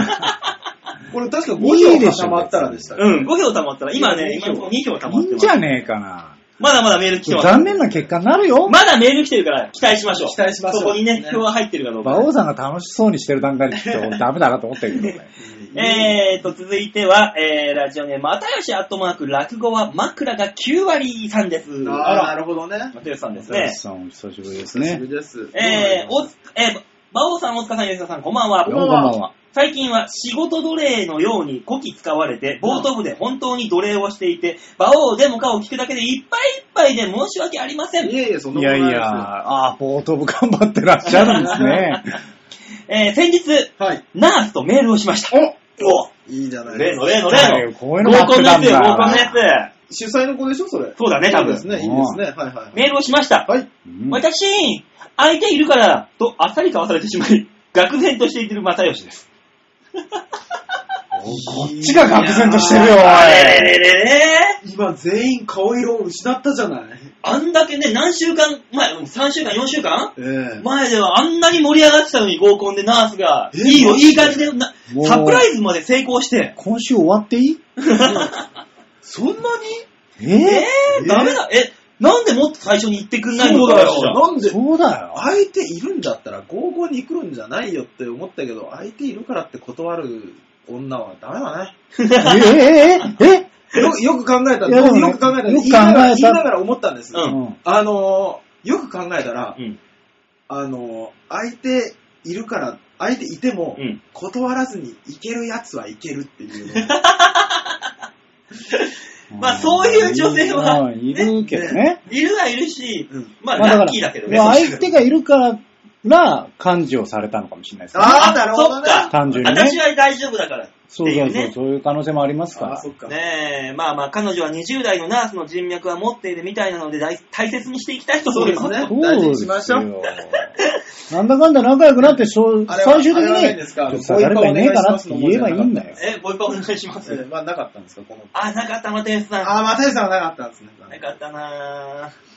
S3: これ確か
S4: いい
S3: 5
S4: でしょ
S3: 票固まったらでしたね。
S2: うん、5票溜まったら、今ね、
S3: いい
S2: 今
S3: よ
S2: のところ2票溜ま
S4: いいんじ。ゃねえかな。
S2: まだまだメール来てます。
S4: 残念な結果になるよ。
S2: まだメール来てるから期待しましょう。
S3: 期待しましょう
S2: そこにね、
S3: ね
S2: 票が入ってるかどうか。
S4: 馬王さんが楽しそうにしてる段階でちょっと ダメだなと思ったけどね。
S2: えーと、続いては、えー、ラジオネーム、またよしアットマーク、落語は枕が9割さんです。
S3: ああ、なるほどね。
S2: またよしさんですね。
S4: ねさん、お久しぶりです
S3: 久しぶ
S4: ね。
S3: りです。
S2: えー、おつ、えー、馬王さん、大塚さん、吉田さん、こんばんは。
S4: こんばんは。
S2: 最近は仕事奴隷のように古希使われて、冒頭部で本当に奴隷をしていて、馬王デモカを聞くだけでいっぱいいっぱいで申し訳ありません。
S3: いえいえ、そんないこと
S4: やいや、
S3: ないですよ。
S4: ああ、ポート部頑張ってらっしゃるんですね。
S2: えー、先日、
S3: はい。
S2: ナースとメールをしました。
S3: お
S2: お
S3: いいじゃない
S2: 例の
S3: ですか。
S2: 例の例の。
S4: こういうの待ってたん
S2: 合コンのやつよ、合コンの
S4: だ。
S2: や
S3: 主催の子でしょ、それ。
S2: つ。そうだね、多分。
S3: そうですね、いいですね。はいはい。
S2: メールをしました。
S3: はい。
S4: うん
S2: 私、相手いるから、とあっさりかわされてしまい、愕然としている正義です。
S4: こっちが愕然としてるよ、お
S2: あれ
S4: い。
S2: れれれ
S3: 今全員顔色を失ったじゃない。
S2: あんだけね、何週間前、3週間、4週間
S3: ええ。
S2: 前ではあんなに盛り上がってたのに合コンでナースが、
S3: え
S2: いいよ、いい感じでサプライズまで成功して、
S4: 今週終わっていい
S3: そんな
S4: え
S2: え
S4: ー
S2: ー、ダメだ、え、なんでもっと最初に言ってくんないの
S3: そうだ
S2: 正義
S3: よ。なんで、
S4: そうだよ。
S3: 相手いるんだったら合コンに来るんじゃないよって思ったけど、相手いるからって断る女はダメだね。
S4: ええええ
S3: よよく考えた
S4: いやでもね
S3: よく考えた
S4: よく考えた
S3: 言いながら言いながら思ったんです。
S2: うん
S4: うん
S3: あのー、よく考えたら、
S2: うん。
S3: あのー、相手いるから、相手いても、
S2: うん。
S3: 断らずにいけるやつはいけるっていうの。
S2: まあそういう女性は
S4: うんいるけどね。
S2: いるはいるし、
S3: うん
S2: まあラッキーだけどね。
S4: まあ相手がいるから、感じをされたのかもしれないですね。
S3: あーなるほどね
S2: そっか。
S4: 単純にね
S2: 私は大丈夫だから。
S4: そうそうそう、そういう可能性もありますから
S3: あ、。そっか。
S2: ねえ、まあまあ、彼女は20代のナースの人脈は持っているみたいなので、大大切にしていきたいと思います。
S3: そうですね
S4: そう
S3: 大事にしましょう
S4: よ。なんだかんだ仲良くなって、最終的に
S3: ですか、
S4: ちょっとさ誰かいねえかなって言えばいいんだよ。
S2: え、ボイパお願いします。
S3: えーまあなかったんですか、この。
S2: あ、なかった、またやつさん。
S3: あー、又吉さんはなかったんですね。
S2: なかったなぁ。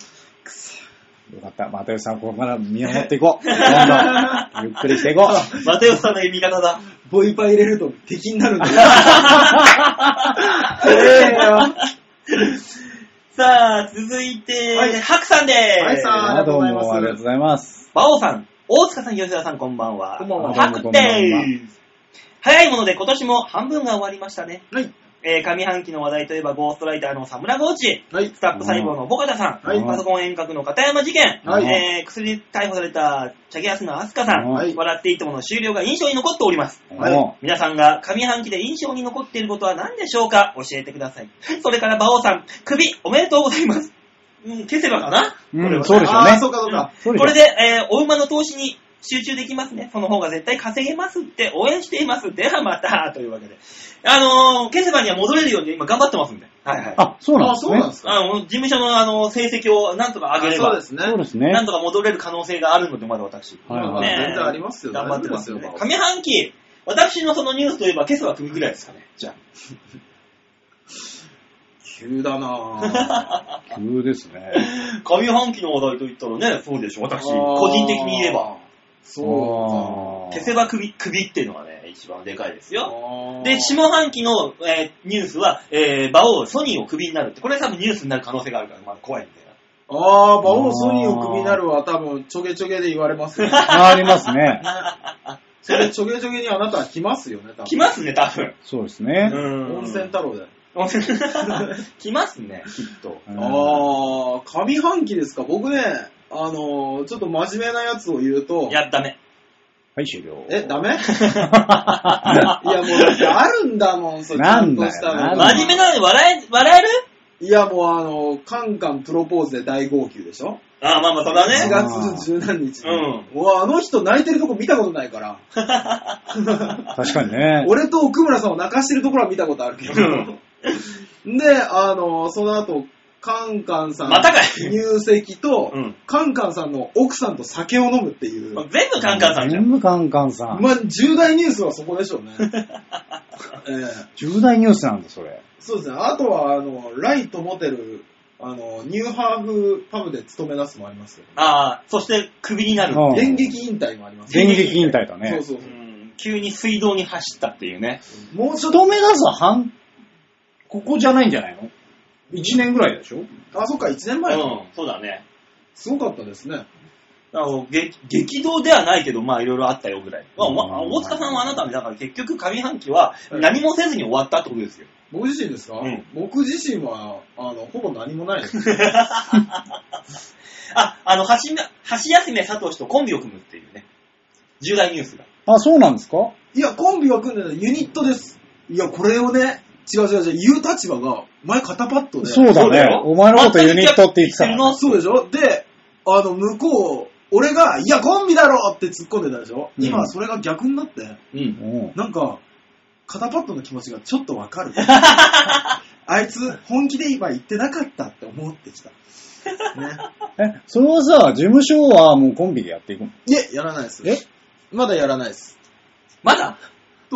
S4: よかった。又吉さん、ここから見守っていこう。どんどんゆっくりしていこう。
S2: またよさんの味方だ。
S3: ボイパ入れると敵になるんだよ。ええよ。
S2: さあ、続いて、
S3: はい
S2: ハクさんでーす。
S3: はいさんありがとう
S4: どう
S3: ございます
S4: もありがとうございます。
S2: バオさん、大塚さん、吉田さん、こんばんは。
S3: こんばんは
S2: ハクでーす。早いもので今年も半分が終わりましたね。
S3: はい。
S2: えー上半期の話題といえば、ゴーストライターのサムラゴーチ、
S3: はい。
S2: スタッフ細胞のボカタさん、
S3: はい。
S2: パソコン遠隔の片山事件、
S3: はい。
S2: えー薬で逮捕されたチャゲアスのアスカさん、
S3: はい。
S2: 笑っていいともの終了が印象に残っております。
S3: はい。
S4: も
S2: 皆さんが上半期で印象に残っていることは何でしょうか？教えてください。それから、馬王さん、首、おめでとうございます。うん、消せばかな、
S4: うん
S2: これは
S4: そうでしょうね。
S3: そうかそうか。
S2: これで、えーお馬の投資に集中できますね。その方が絶対稼げますって応援しています。ではまた、というわけで。あのー、ケセバには戻れるように今頑張ってますんで。はいはい。
S4: あ、そうなん
S3: あ、
S4: ですね。
S3: そうなんですか。
S2: あの、事務所のあの、成績をなんとか上げれば
S3: そうで、すね。
S4: そうですね。
S2: なんとか戻れる可能性があるので、まだ私。
S4: はいはい
S3: 全然ありますよ。
S2: 頑張ってますよ、上半期、私のそのニュースといえば、ケセバ組ぐらいですかね。じゃ
S3: 急だなぁ。
S4: 急ですね。
S2: あ。上半期の話題と言ったらね、そうでしょ、私。個人的に言えば。。
S3: そ
S2: ケセバ首、首っていうのがね、一番でかいですよ。。で、下半期の、えーニュースは、えー、馬王、ソニーをクビになるって、これ多分ニュースになる可能性があるから、まだ怖いんだよ
S3: あー、馬王ソニーをクビになるは多分ちょげちょげで言われますよ。
S4: あ ありますね。
S3: それちょげちょげにあなたは来ますよね、多
S2: な。
S3: 分。
S2: 来ますね、多分。
S4: そうですね。
S2: ん
S3: 温泉太郎で。
S2: 温泉 来ますね、きっと。
S4: うん
S3: あー、上半期ですか。僕ね、あのー、ちょっと真面目なやつを言うと、
S2: いや、ダメ。
S4: はい、終了。
S3: え、ダメ？いや、もうだってあるんだもん、それ。
S4: なんだよ
S3: ちゃんとしたの
S4: なんだよ
S2: 真面目なのに笑え、笑える？
S3: いや、もうあの、カンカンプロポーズで大号泣でしょ？
S2: ああ、まあまあ、それは
S3: ?4
S2: ね。
S3: 月十何日に。
S2: うん
S3: うわ、あの人泣いてるとこ見たことないから。
S4: 確かにね。
S3: 俺と奥村さんを泣かしてるところは見たことあるけど。で、あの、その後、カンカンさん
S2: またかい
S3: 入籍と、
S2: うん
S3: カンカンさんの奥さんと酒を飲むっていう。
S2: 全部カンカンさんじゃん。
S4: 全部カンカンさん。
S3: まあ、重大ニュースはそこでしょうね。ええ
S4: 重大ニュースなんだ、それ。
S3: そうですね。あとは、あの、ライトモテル、あの、ニューハーフパブで勤め出すもありますよ。
S2: ああ、そしてクビになる。
S4: うん
S3: 電撃引退もあります
S4: 電撃引退だ
S3: そう
S4: ね。
S3: そうそう
S2: う。ん急に水道に走ったっていうね。
S3: もうちょっと、
S4: 勤め出す半、ここじゃないんじゃないの？1年ぐらいでしょ？
S3: あ、そっか、1年前か。
S2: うん、そうだね。
S3: すごかったですね。
S2: あの激激動ではないけど、まあいろいろあったよぐらい。まあ、大塚さんはあなたみたいだから結局上半期は何もせずに終わったってことですよ。
S3: 僕自身ですか、
S2: うん
S3: 僕自身は、あの、ほぼ何もないです。
S2: あ、あの、橋め、橋休め聡とコンビを組むっていうね、重大ニュースが。
S4: あ、そうなんですか？
S3: いや、コンビが組んでるユニットです。いや、これをね、違う違う違う、言う立場が、前肩パッドで。
S4: そうだね。お前のことユニットって言ってた。
S2: の？
S3: そうでしょ？で、あの、向こう、俺が、いや、コンビだろって突っ込んでたでしょ、
S4: うん
S3: 今、それが逆になって、
S2: うん。
S4: うん
S3: なんか、肩パッドの気持ちがちょっとわかる。あいつ、本気で今言ってなかったって思ってきた。ね。
S4: え、それはさ、事務所はもうコンビでやっていくの？
S3: いえ、やらないです。
S4: え？
S3: まだやらないです。
S2: まだ？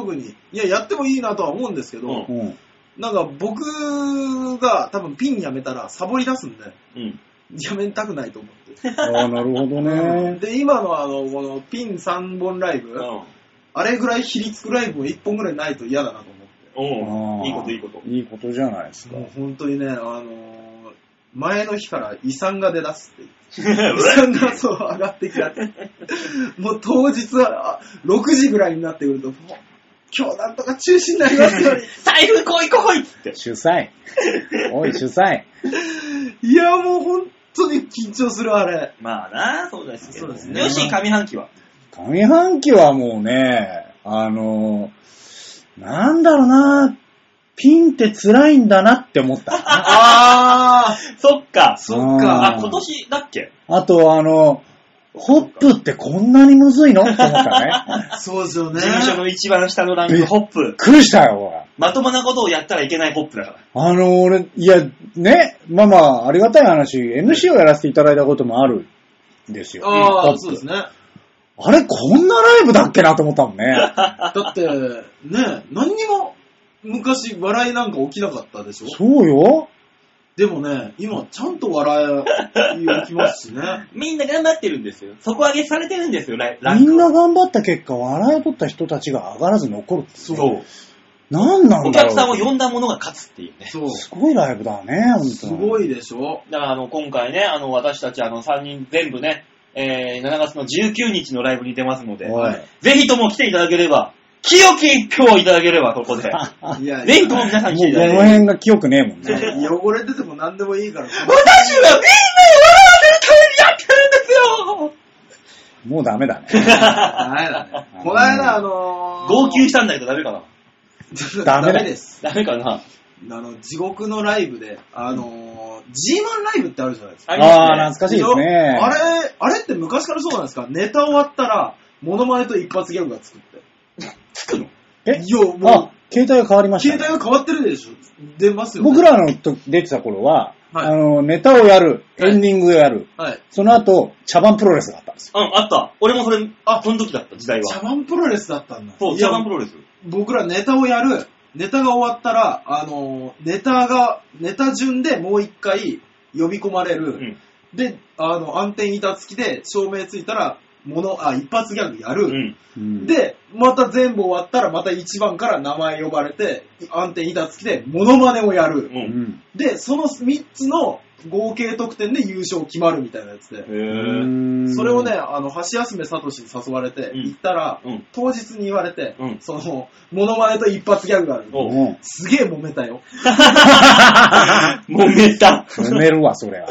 S3: 特に。いや、やってもいいなとは思うんですけど、
S2: うん
S4: うん。
S3: なんか僕が多分ピンやめたらサボり出すんで、
S2: うん。
S3: やめたくないと思って。
S4: ああ、なるほどね。
S3: で、今のあの、このピン3本ライブ、
S2: うん。
S3: あれぐらい比率くライブも1本ぐらいないと嫌だなと思って。
S2: おう
S4: あー
S2: いいこといいこと。
S4: いいことじゃないですか。
S3: もう本当にね、あのー前の日から遺産が出だすっていう。遺産がそう上がってきたって。もう当日はあ6時ぐらいになってくると、もう今日なんとか中止になりますように。
S2: 財布来い来いっつって。
S4: 主催。おい、主催。
S3: いや、もう本当に緊張する、あれ。
S2: まあな、そうですけど。
S3: そうですね
S2: よし、上半期は。
S4: 上半期はもうね、あの、なんだろうな、ピンって辛いんだなって思った。
S3: あ
S2: そっか。
S3: そっか
S2: あ、今年だっけ？
S4: あと、あの、ホップってこんなにむずいの？って思ったね。
S3: ー、そうですよね。
S2: 事務所の一番下のランク、ホップ。
S4: びっくりしたよ、俺
S2: まともなことをやったらいけないホップだから。
S4: あの、俺、いや、ね、まあまあ、ありがたい話、MC をやらせていただいたこともあるんですよ。
S3: ああ、そうですね。
S4: あれ、こんなライブだっけなと思ったもんね。
S3: だって、ね、何にも昔笑いなんか起きなかったでしょ？
S4: そうよ。
S3: でもね、今ちゃんと笑い起きますしね。
S2: みんな頑張ってるんですよ。底上げされてるんですよ、ライラン
S4: みんな頑張った結果、笑い取った人たちが上がらず残るって。
S2: そう。
S4: なんなん
S2: お
S4: だろう。
S2: 客さんを呼んだ者が勝つっていうね。
S3: そう。
S4: すごいライブだね、ほんと
S3: すごいでしょ
S2: だからあの、今回ね、あの、私たちあの、3人全部ね、えー、7月の19日のライブに出ますので。ぜひとも来ていただければ、清き一票をいただければ、ここで。
S3: いや、
S2: ぜひとも皆さん
S4: もうこの
S2: 来ていただければ。
S4: 辺が清くねえもんね。
S3: 汚れてても何でもいいから。
S2: 私はみんなを笑わせるためにやってるんですよ
S4: もうダメだね。
S3: ダメだね。この間、あのー、
S2: 号泣したんだけどダメかな
S4: ダメだ
S3: です。
S2: ダメかな
S3: あの、地獄のライブで、あのー、G1 ライブってあるじゃないですか。
S2: ありますね
S4: ああ、懐かしいですね。
S3: あれ、あれって昔からそうなんですか？ネタ終わったら、モノマネと一発ギャグがつくって。
S2: つくの？
S4: え？
S3: いや、も
S4: あ、携帯が変わりま
S3: う、
S4: したね、
S3: 携帯が変わってるでしょ出ますよ、ね。
S4: 僕らのと出てた頃は、
S3: はい
S4: あの、ネタをやる、エンディングをやる、
S3: はい。
S4: その後、茶番プロレスがあったんですよ。
S2: うん、あった。俺もそれ、あ、その時だった、時代
S3: 茶
S2: は。
S3: 番プロレスだったんだ。
S2: そう、
S3: いや
S2: 茶番プロレス。
S3: 僕らネタをやる、ネタが終わったら、あのー、ネタが、ネタ順でもう一回呼び込まれる。
S2: うん。
S3: で、あの、暗転板付きで照明ついたら、もの、あ、一発ギャグやる。
S2: うん。
S4: うん、
S3: で、また全部終わったら、また一番から名前呼ばれて、暗転板付きでモノマネをやる。
S2: う。
S4: うんん。
S3: で、その3つの合計得点で優勝決まるみたいなやつで。
S2: へぇ
S3: それをね、、あの、橋休めさとしに誘われて、
S2: うん
S3: 行ったら、
S2: うん。
S3: 当日に言われて、
S2: うん
S3: その、モノマネと一発ギャグがある。
S2: おう
S4: も
S3: すげえ揉めたよ。
S2: もめた。
S4: う、揉めるわ、それは。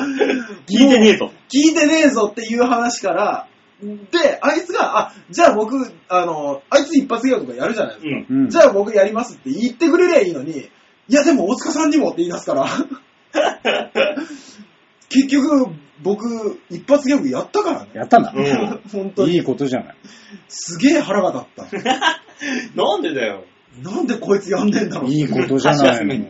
S2: 聞いてねえと。
S3: 聞いてねえぞっていう話から、で、あいつが、あ、じゃあ僕、あの、あいつ一発ギャグとかやるじゃないですか。
S2: うん。
S4: うん。
S3: じゃあ僕やりますって言ってくれりゃいいのに、いやでも大塚さんにもって言い出すから、結局、僕、一発ギャグやったからね。
S4: やったんだ。
S2: うん
S3: 本当に。
S4: いいことじゃない。
S3: すげえ腹が立っ
S2: なんでだよ。
S3: た。なんでこいつやんでんだろう。
S4: いいことじゃないの。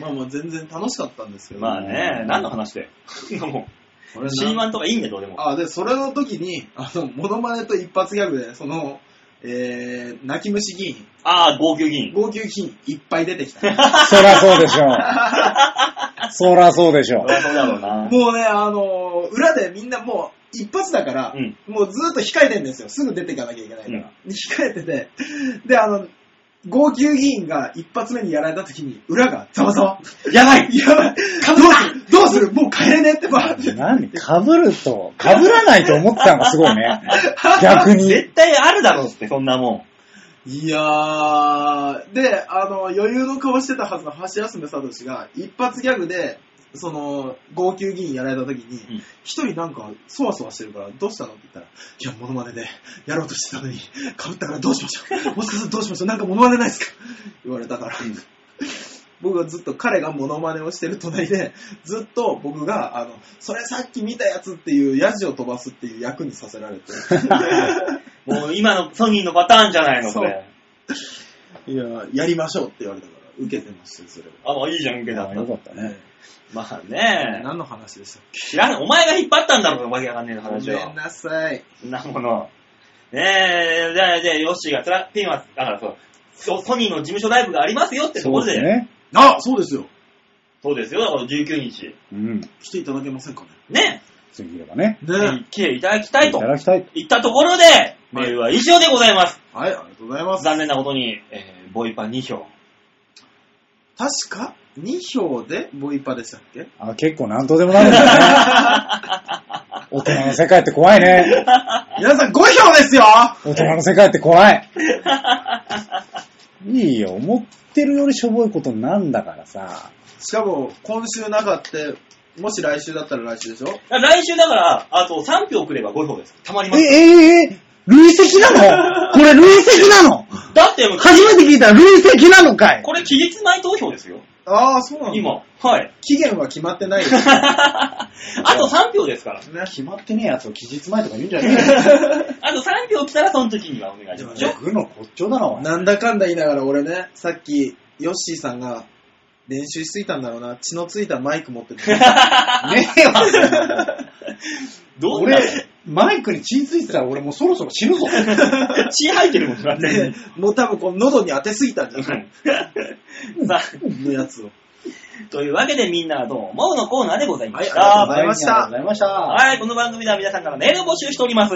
S3: まあまあ全然楽しかったんですけど。
S2: まあね、何の話で。もう、
S3: これな
S2: C1 とかいいんだよ、どうでも。
S3: あ、で、それの時に、あの、モノマネと一発ギャグで、その、えー、泣き虫議員、
S2: ああ、号泣議員。
S3: 号泣議員いっぱい出てきた。
S4: そらそうでしょう。そらそうでしょ
S2: そりゃそうだろうな。
S3: もうね、あの裏でみんなもう一発だから、
S2: うん
S3: もうずっと控えてんですよ。すぐ出ていかなきゃいけないから。控えてて、で、あの、号泣議員が一発目にやられた時に、裏がざわざわ。
S2: やばい
S3: やばい。どうする？どうする？もう帰れねえってばって。
S4: 何被ると、被らないと思ってたのがすごいね。逆に。
S2: 絶対あるだろうって、そんなも
S3: いやー、で、あの、余裕の顔してたはずの橋休め聡が、一発ギャグで、その、号泣議員やられた時に
S2: うん、
S3: 一、人なんか、そわそわしてるから、どうしたのって言ったら、いや、モノマネで、やろうとしてたのに、被ったからどうしましょう もしかするとどうしましょうなんかモノマネないですか？言われたから、僕はずっと彼がモノマネをしてる隣で、ずっと僕が、あの、それさっき見たやつっていうヤジを飛ばすっていう役にさせられて、
S2: う。もう今のソニーのパターンじゃないの、それ。
S3: いや、やりましょうって言われたから、受けてましたよ、それは。
S2: あ、もういいじゃん、受けた
S4: あよ。かったね。
S2: まあね
S3: 何の話でしたっ
S2: 知らん。お前が引っ張ったんだろうわけわかんねえの
S3: け
S2: 話を
S3: ごめん。なさい。
S2: そんなもの。ねえ、じゃあ、じゃあ、ヨッシーがつら、ピンは、だからそう、ソソニーの事務所ライブがありますよってところで、
S4: そうですね。
S3: あ、そうですよ。
S2: そうですよ、だから19日。
S4: うん。
S3: 来ていただけませんかね？
S2: ね、
S4: 次ればね。
S3: ね
S2: 来ていただきたいと
S4: いただきたい。
S2: いったところで、メールは以上でございます。
S3: はい、ありがとうございます。
S2: 残念なことに、えー、ボイパ2票。
S3: 確か？2票でボイパでしたっけ？
S4: あ、結構なんとでもなるんだね。大人の世界って怖いね。
S3: 皆さん5票ですよ
S4: 大人の世界って怖い。いいよ、思ってるよりしょぼいことなんだからさ。
S3: しかも、今週なかって、もし来週だったら来週でしょ？
S2: 来週だから、あと3票くれば5票です。たまりま
S4: え、
S2: す。
S4: ええ累積なの？これ累積なの？
S2: だって
S4: 初めて聞いたら累積なのかい
S2: これ期日前投票ですよ。
S3: ああ、そうなんだ。
S2: 今。はい。
S3: 期限は決まってないです。
S2: あと3票ですから。
S3: ね。
S4: 決まってねえやつを期日前とか言うんじゃね。
S2: あと3票来たらその時にはお願いしますよ。
S4: グの骨頂だな、お前。
S3: なんだかんだ言いながら俺ね、さっき、ヨッシーさんが練習しすぎたんだろうな。血のついたマイク持ってて。
S4: ねえわ、
S2: どんな
S4: 俺、マイクに血ついてたら俺もうそろそろ死ぬぞ。
S2: 血入ってるもん、だって。
S3: ねもう多分この喉に当てすぎたんじゃない？
S2: さ
S3: のやつを。
S2: あ、というわけでみんなはどう思うのコーナーでございました。
S3: はいありがとうございました
S4: ありがとうございました。
S2: はい、この番組では皆さんからメールを募集しております。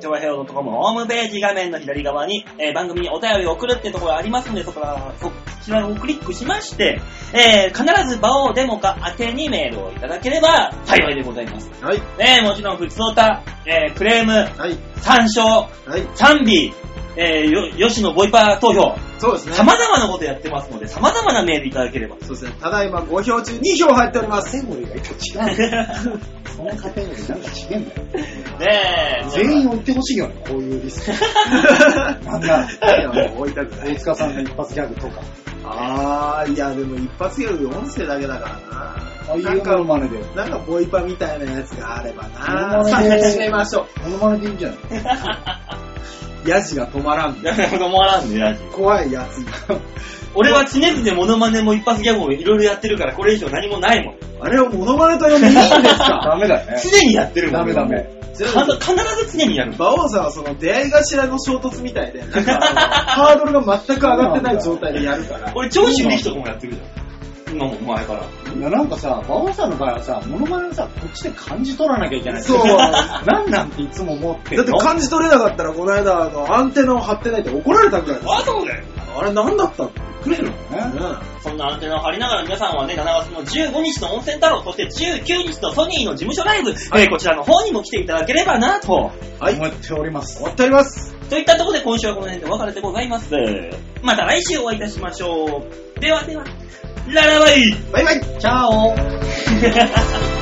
S2: 超平洋 .com ホームページ画面の左側に、えー番組にお便りを送るってところがありますので、そこから、そちらをクリックしまして、えー必ず場をデモか宛てにメールをいただければ幸いでございます。
S3: はい。
S2: ねもちろん、ふつおた、えークレーム、
S3: はい。
S2: 参照、
S3: はい。
S2: 賛美、えーよ、よしのボイパー投票、
S3: そうですね。
S2: 様々なことやってますので、様々なメールいただければ。
S3: そうですね。ただいま5票中2票入っております。
S4: カテゴリーが一個違うんだよ。そのカテゴリーなんか違うんだよ。
S2: ねえ、
S4: 全員置いてほしいよね、こういうリスト。なんな
S3: い
S4: ら、
S3: や、もう置いたくない
S4: 大。塚さんの一発ギャグとか、
S3: あー、いや、でも一発ギャグ音声だけだからな。
S4: ああいうモ
S3: なんか
S4: ノマネで。
S3: なんかボイパみたいなやつがあれば
S4: モ
S3: な。さあ始めましょ
S4: モノマネでいいんじゃない？
S3: う。ヤジが止まらん。
S2: や止まらんね、ラジ
S3: 怖いやつが。
S2: 俺は常々モノマネも一発ギャグもいろいろやってるから、これ以上何もないもん。
S3: あれをモノマネと呼んでいいんですか？
S4: ダメだよね。
S2: 常にやってるもん。
S4: ダメダメ。
S2: 必必ず常にやる。
S3: 馬王さんはその出会い頭の衝突みたいで、なんか ハードルが全く上がってない状態でやるから。
S2: 俺、長州力とかもやってるじゃん。今も前から。
S4: いやなんかさ、馬王さんの場合はさ、モノマネをさ、こっちで感じ取らなきゃいけない。
S3: そう
S4: なんなんていつも思って
S3: だって感じ取れなかったら、この間、あの、アンテナを張ってないって怒られたぐらいです。
S2: あ、そうだよ。
S3: あれ何だったの？びっくりする
S4: ね
S2: そんなアンテナを張りながら皆さんはね、7月の15日の温泉太郎、そして19日のソニーの事務所ライブ、えーこちらの方にも来ていただければなと。
S3: はい。
S4: 思っております
S3: 終。わっております。
S2: といったところで今週はこの辺でお別れでございます。また来週お会いいたしましょう。ではでは、ララバイ
S3: バイバイ。
S4: チャオ